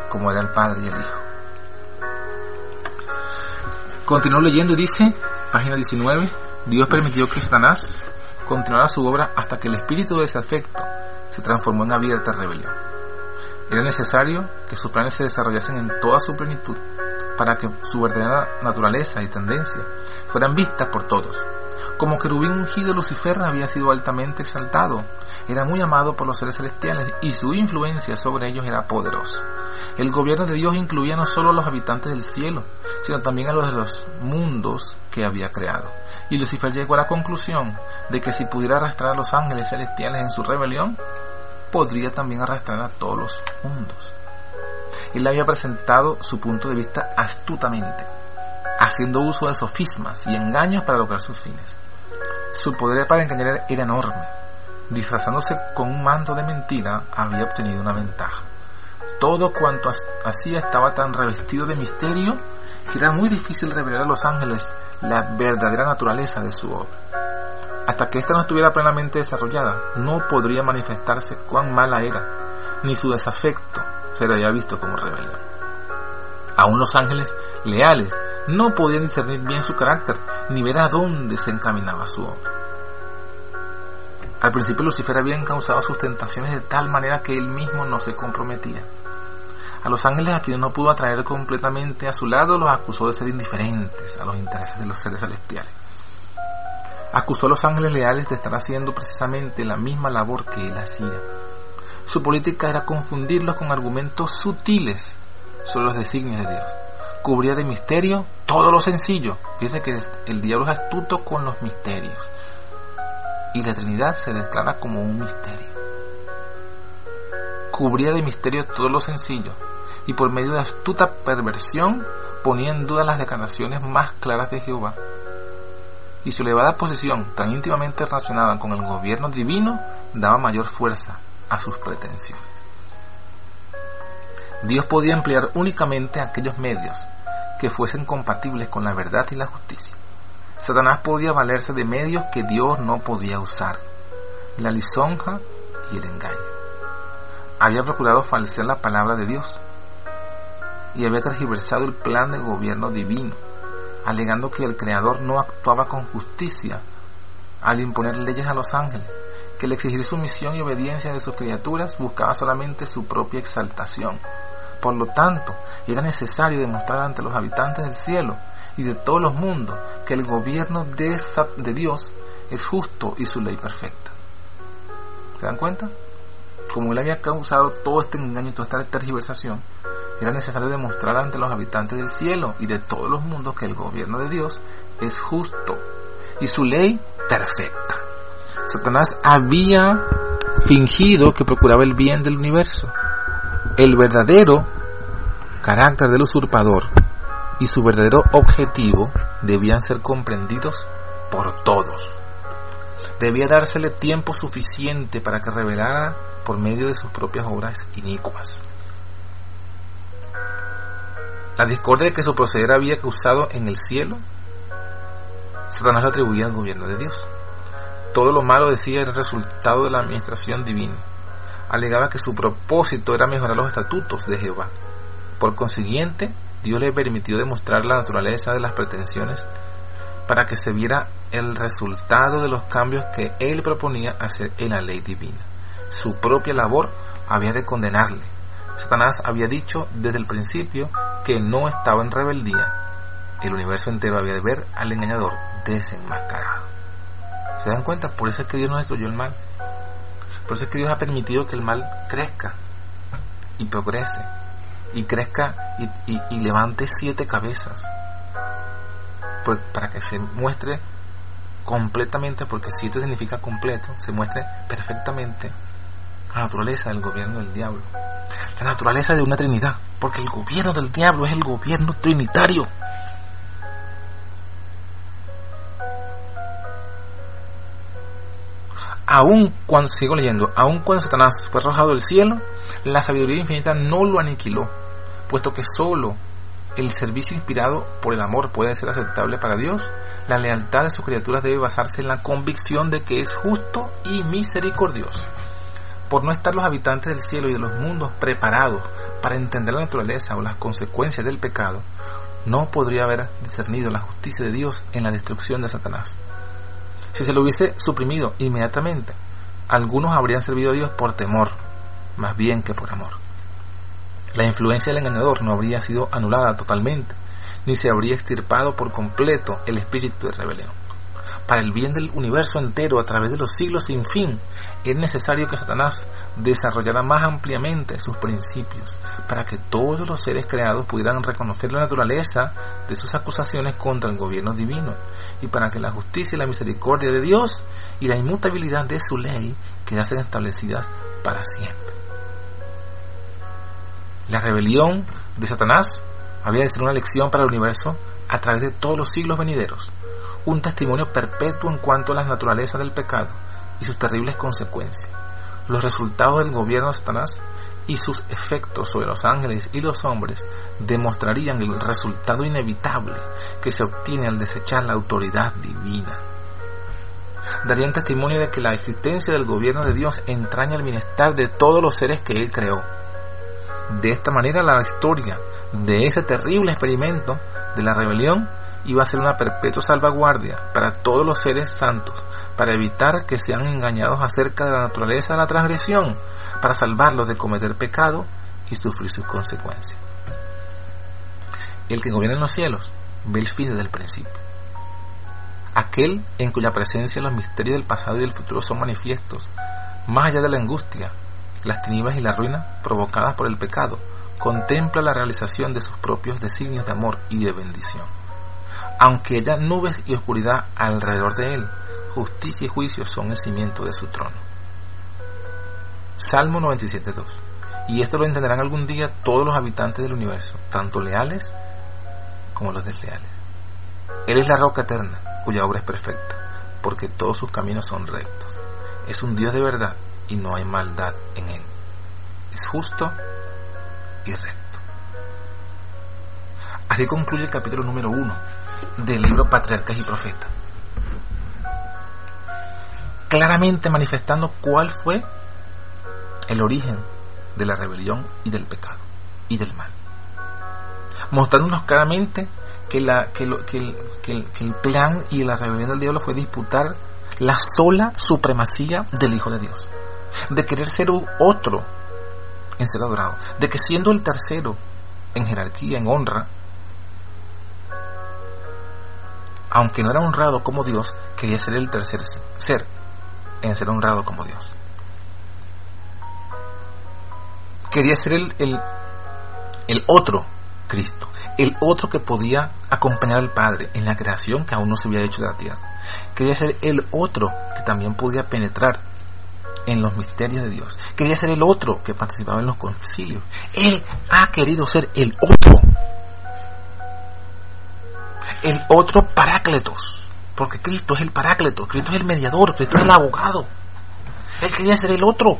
como era el Padre y el Hijo. Continuó leyendo y dice, página 19, Dios permitió que Satanás continuara su obra hasta que el espíritu de ese afecto se transformó en abierta rebelión. Era necesario que sus planes se desarrollasen en toda su plenitud para que su verdadera naturaleza y tendencia fueran vistas por todos. Como querubín ungido, Lucifer había sido altamente exaltado, era muy amado por los seres celestiales y su influencia sobre ellos era poderosa. El gobierno de Dios incluía no solo a los habitantes del cielo, sino también a los de los mundos que había creado. Y Lucifer llegó a la conclusión de que si pudiera arrastrar a los ángeles celestiales en su rebelión, podría también arrastrar a todos los mundos. Él había presentado su punto de vista astutamente, haciendo uso de sofismas y engaños para lograr sus fines. Su poder para engañar era enorme. Disfrazándose con un manto de mentira, había obtenido una ventaja. Todo cuanto hacía estaba tan revestido de misterio que era muy difícil revelar a los ángeles la verdadera naturaleza de su obra. Hasta que ésta no estuviera plenamente desarrollada, no podría manifestarse cuán mala era, ni su desafecto sería visto como rebelión. Aún los ángeles leales no podían discernir bien su carácter, ni ver a dónde se encaminaba su obra. Al principio Lucifer había encauzado sus tentaciones de tal manera que él mismo no se comprometía. A los ángeles a quienes no pudo atraer completamente a su lado los acusó de ser indiferentes a los intereses de los seres celestiales. Acusó a los ángeles leales de estar haciendo precisamente la misma labor que él hacía. Su política era confundirlos con argumentos sutiles sobre los designios de Dios. Cubría de misterio todo lo sencillo. Fíjense que el diablo es astuto con los misterios y la Trinidad se declara como un misterio. Cubría de misterio todo lo sencillo y por medio de astuta perversión ponía en duda las declaraciones más claras de Jehová. Y su elevada posición, tan íntimamente relacionada con el gobierno divino, daba mayor fuerza a sus pretensiones. Dios podía emplear únicamente aquellos medios que fuesen compatibles con la verdad y la justicia. Satanás podía valerse de medios que Dios no podía usar, la lisonja y el engaño. Había procurado falsear la palabra de Dios y había tergiversado el plan de gobierno divino, alegando que el Creador no actuaba con justicia al imponer leyes a los ángeles, que el exigir sumisión y obediencia de sus criaturas buscaba solamente su propia exaltación. Por lo tanto, era necesario demostrar ante los habitantes del cielo y de todos los mundos que el gobierno de, de Dios es justo y su ley perfecta. ¿Se dan cuenta? Como él había causado todo este engaño y toda esta tergiversación, era necesario demostrar ante los habitantes del cielo y de todos los mundos que el gobierno de Dios es justo y su ley perfecta. Satanás había fingido que procuraba el bien del universo. El verdadero carácter del usurpador y su verdadero objetivo debían ser comprendidos por todos. Debía dársele tiempo suficiente para que revelara por medio de sus propias obras inicuas. La discordia que su proceder había causado en el cielo, Satanás atribuía al gobierno de Dios. Todo lo malo decía era el resultado de la administración divina. Alegaba que su propósito era mejorar los estatutos de Jehová. Por consiguiente, Dios le permitió demostrar la naturaleza de las pretensiones para que se viera el resultado de los cambios que él proponía hacer en la ley divina. Su propia labor había de condenarle. Satanás había dicho desde el principio que no estaba en rebeldía. El universo entero había de ver al engañador desenmascarado. ¿Se dan cuenta? Por eso es que Dios no destruyó el mal. Por eso es que Dios ha permitido que el mal crezca y progrese y crezca y, levante siete cabezas para que se muestre completamente, porque siete significa completo, se muestre perfectamente la naturaleza del gobierno del diablo. la naturaleza de una Trinidad, porque el gobierno del diablo es el gobierno trinitario. Aún cuando, sigo leyendo, aún cuando Satanás fue arrojado del cielo, la sabiduría infinita no lo aniquiló, puesto que solo el servicio inspirado por el amor puede ser aceptable para Dios, la lealtad de sus criaturas debe basarse en la convicción de que es justo y misericordioso. Por no estar los habitantes del cielo y de los mundos preparados para entender la naturaleza o las consecuencias del pecado, no podría haber discernido la justicia de Dios en la destrucción de Satanás. Si se lo hubiese suprimido inmediatamente, algunos habrían servido a Dios por temor, más bien que por amor. La influencia del engañador no habría sido anulada totalmente, ni se habría extirpado por completo el espíritu de rebelión. Para el bien del universo entero a través de los siglos sin fin, es necesario que Satanás desarrollara más ampliamente sus principios, para que todos los seres creados pudieran reconocer la naturaleza de sus acusaciones contra el gobierno divino, y para que la justicia y la misericordia de Dios y la inmutabilidad de su ley quedasen establecidas para siempre. La rebelión de Satanás había de ser una lección para el universo a través de todos los siglos venideros, un testimonio perpetuo en cuanto a la naturaleza del pecado y sus terribles consecuencias, los resultados del gobierno de Satanás y sus efectos sobre los ángeles y los hombres demostrarían el resultado inevitable que se obtiene al desechar la autoridad divina. Darían testimonio de que la existencia del gobierno de Dios entraña el bienestar de todos los seres que Él creó de esta manera la historia de ese terrible experimento de la rebelión iba a ser una perpetua salvaguardia para todos los seres santos, para evitar que sean engañados acerca de la naturaleza de la transgresión, para salvarlos de cometer pecado y sufrir sus consecuencias. El que gobierna en los cielos ve el fin desde el principio. Aquel en cuya presencia los misterios del pasado y del futuro son manifiestos, más allá de la angustia, las tinieblas y la ruina provocadas por el pecado, contempla la realización de sus propios designios de amor y de bendición. Aunque haya nubes y oscuridad alrededor de él, justicia y juicio son el cimiento de su trono. Salmo 97.2. Y esto lo entenderán algún día todos los habitantes del universo, tanto leales como los desleales. Él es la roca eterna, cuya obra es perfecta, porque todos sus caminos son rectos. Es un Dios de verdad y no hay maldad en él. Es justo y recto. Así concluye el capítulo número uno del libro Patriarcas y Profetas. Claramente manifestando cuál fue el origen de la rebelión y del pecado y del mal. Mostrándonos claramente que, la, que, el, que el plan y la rebelión del diablo fue disputar la sola supremacía del Hijo de Dios de querer ser otro en ser adorado, de que siendo el tercero en jerarquía, en honra, aunque no era honrado como Dios, quería ser el tercer ser en ser honrado como Dios. Quería ser el, el, el otro Cristo, el otro que podía acompañar al Padre en la creación que aún no se había hecho de la tierra. Quería ser el otro que también podía penetrar en los misterios de Dios. Quería ser el otro que participaba en los concilios. Él ha querido ser el otro. El otro parácletos. Porque Cristo es el parácleto, Cristo es el mediador, Cristo es el abogado. Él quería ser el otro.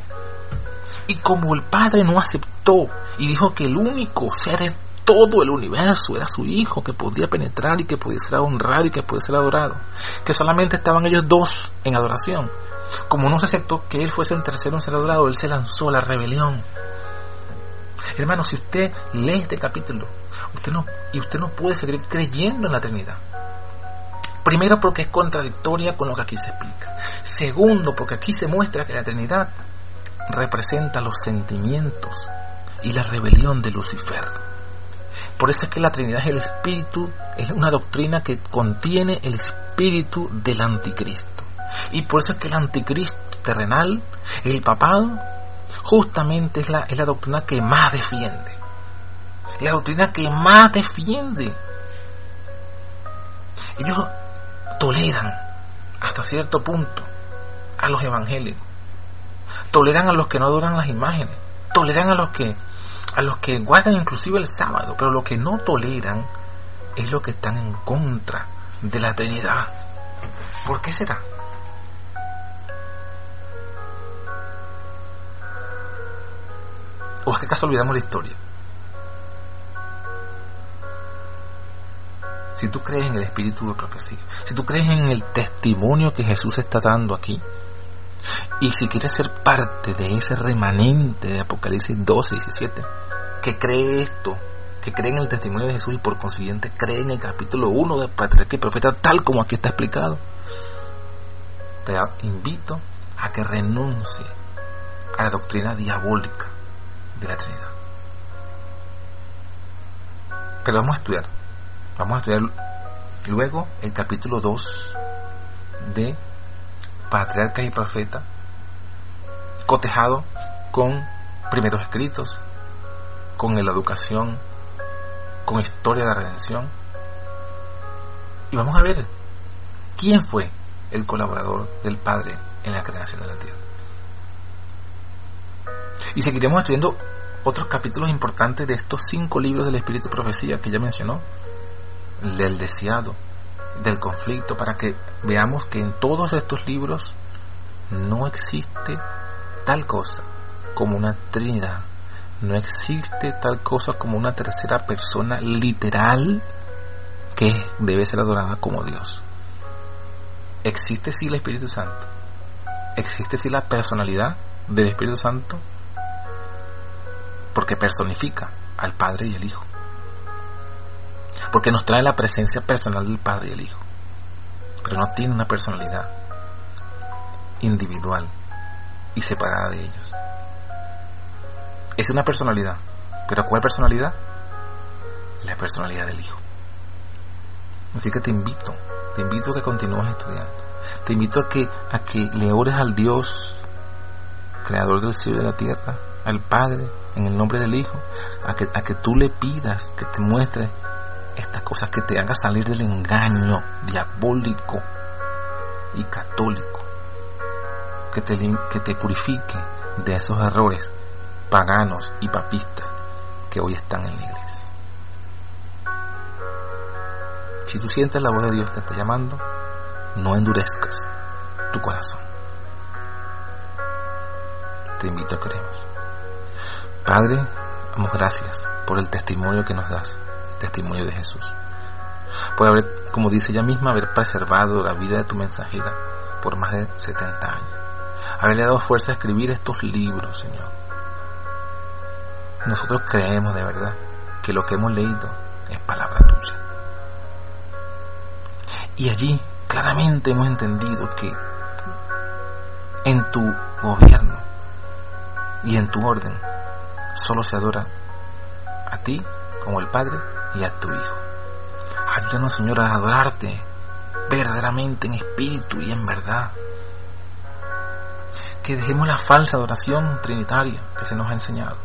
Y como el Padre no aceptó y dijo que el único ser en todo el universo era su Hijo, que podía penetrar y que podía ser honrado y que podía ser adorado, que solamente estaban ellos dos en adoración, como no se aceptó que él fuese el tercero en ser adorado, él se lanzó a la rebelión. Hermano, si usted lee este capítulo, usted no, y usted no puede seguir creyendo en la Trinidad. Primero porque es contradictoria con lo que aquí se explica. Segundo porque aquí se muestra que la Trinidad representa los sentimientos y la rebelión de Lucifer. Por eso es que la Trinidad es el espíritu, es una doctrina que contiene el espíritu del anticristo. Y por eso es que el anticristo terrenal, el papado, justamente es la, es la doctrina que más defiende. La doctrina que más defiende. Ellos toleran hasta cierto punto a los evangélicos. Toleran a los que no adoran las imágenes. toleran a los que a los que guardan inclusive el sábado, pero lo que no toleran es lo que están en contra de la Trinidad. ¿Por qué será? ¿O es que acaso olvidamos la historia? Si tú crees en el espíritu de profecía, si tú crees en el testimonio que Jesús está dando aquí, y si quieres ser parte de ese remanente de Apocalipsis 12, 17, que cree esto, que cree en el testimonio de Jesús y por consiguiente cree en el capítulo 1 del patriarca y profeta tal como aquí está explicado, te invito a que renuncie a la doctrina diabólica de la Trinidad. Pero vamos a estudiar Vamos a estudiar luego el capítulo 2 de Patriarcas y Profetas, cotejado con primeros escritos, con la educación, con historia de la redención. Y vamos a ver quién fue el colaborador del Padre en la creación de la tierra. Y seguiremos estudiando otros capítulos importantes de estos cinco libros del Espíritu de Profecía que ya mencionó, del deseado, del conflicto, para que veamos que en todos estos libros no existe tal cosa como una Trinidad, no existe tal cosa como una tercera persona literal que debe ser adorada como Dios. Existe sí el Espíritu Santo, existe sí la personalidad del Espíritu Santo, porque personifica al Padre y al Hijo porque nos trae la presencia personal del Padre y el Hijo, pero no tiene una personalidad individual y separada de ellos. Es una personalidad, pero ¿cuál personalidad? La personalidad del Hijo. Así que te invito, te invito a que continúes estudiando. Te invito a que, a que le ores al Dios, creador del cielo y de la tierra, al Padre, en el nombre del Hijo, a que, a que tú le pidas que te muestre estas cosas que te hagan salir del engaño diabólico y católico, que te, que te purifique de esos errores paganos y papistas que hoy están en la iglesia. Si tú sientes la voz de Dios que está llamando, no endurezcas tu corazón. Te invito a creer. Padre, damos gracias por el testimonio que nos das testimonio de Jesús. Por haber, como dice ella misma, haber preservado la vida de tu mensajera por más de 70 años. Haberle dado fuerza a escribir estos libros, Señor. Nosotros creemos de verdad que lo que hemos leído es palabra tuya. Y allí claramente hemos entendido que en tu gobierno y en tu orden solo se adora a ti como el Padre y a tu Hijo. Ayúdanos, Señor, a adorarte verdaderamente en espíritu y en verdad. Que dejemos la falsa adoración trinitaria que se nos ha enseñado.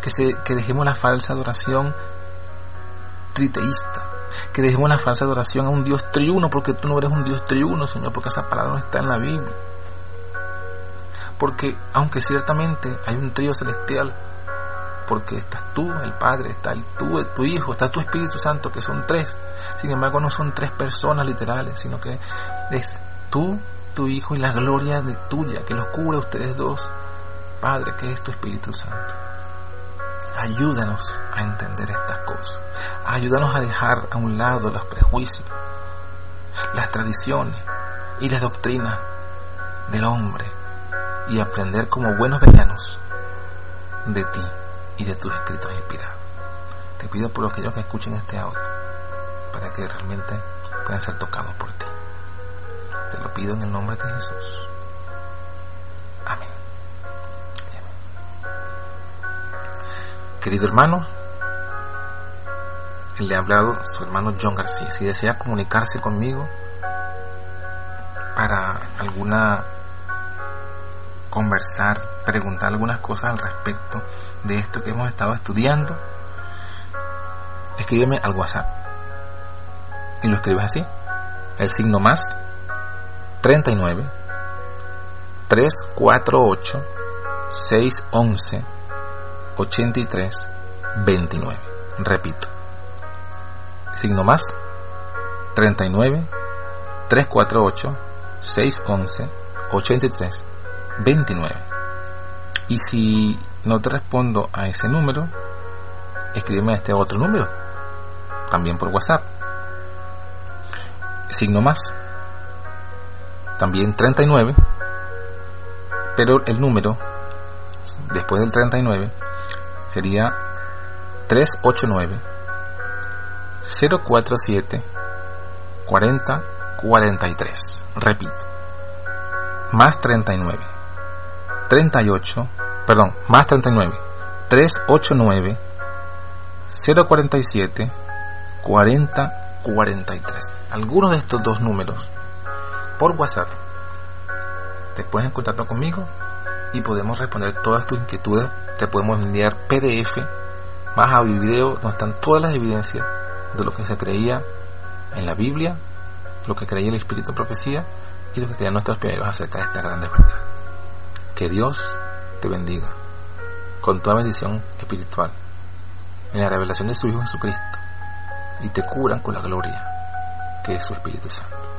Que, se, que dejemos la falsa adoración triteísta. Que dejemos la falsa adoración a un Dios triuno, porque tú no eres un Dios triuno, Señor, porque esa palabra no está en la Biblia. Porque aunque ciertamente hay un trío celestial, porque estás tú, el Padre, está el tú, tu Hijo, está tu Espíritu Santo, que son tres. Sin embargo, no son tres personas literales, sino que es tú, tu Hijo y la gloria de tuya, que los cubre a ustedes dos, Padre, que es tu Espíritu Santo. Ayúdanos a entender estas cosas. Ayúdanos a dejar a un lado los prejuicios, las tradiciones y las doctrinas del hombre y aprender como buenos veranos de ti y de tus escritos inspirados. Te pido por aquellos que escuchen este audio, para que realmente puedan ser tocados por ti. Te lo pido en el nombre de Jesús. Amén. Querido hermano, le ha hablado su hermano John García. Si desea comunicarse conmigo para alguna conversar, preguntar algunas cosas al respecto de esto que hemos estado estudiando, escríbeme al WhatsApp. Y lo escribes así. El signo más 39 348 611 83 29. Repito. Signo más 39 348 611 83 29. Y si no te respondo a ese número, escríbeme a este otro número, también por WhatsApp. Signo más, también 39, pero el número después del 39 sería 389 047 40 43. Repito, más 39 38, perdón, más 39 389 047 40 43. Algunos de estos dos números por WhatsApp te pones en contacto conmigo y podemos responder todas tus inquietudes. Te podemos enviar PDF más audio y video donde están todas las evidencias de lo que se creía en la Biblia, lo que creía el Espíritu de Profecía y lo que creían nuestros pioneros acerca de esta gran verdad. Que Dios te bendiga con toda bendición espiritual en la revelación de su Hijo Jesucristo y te cubran con la gloria que es su Espíritu Santo.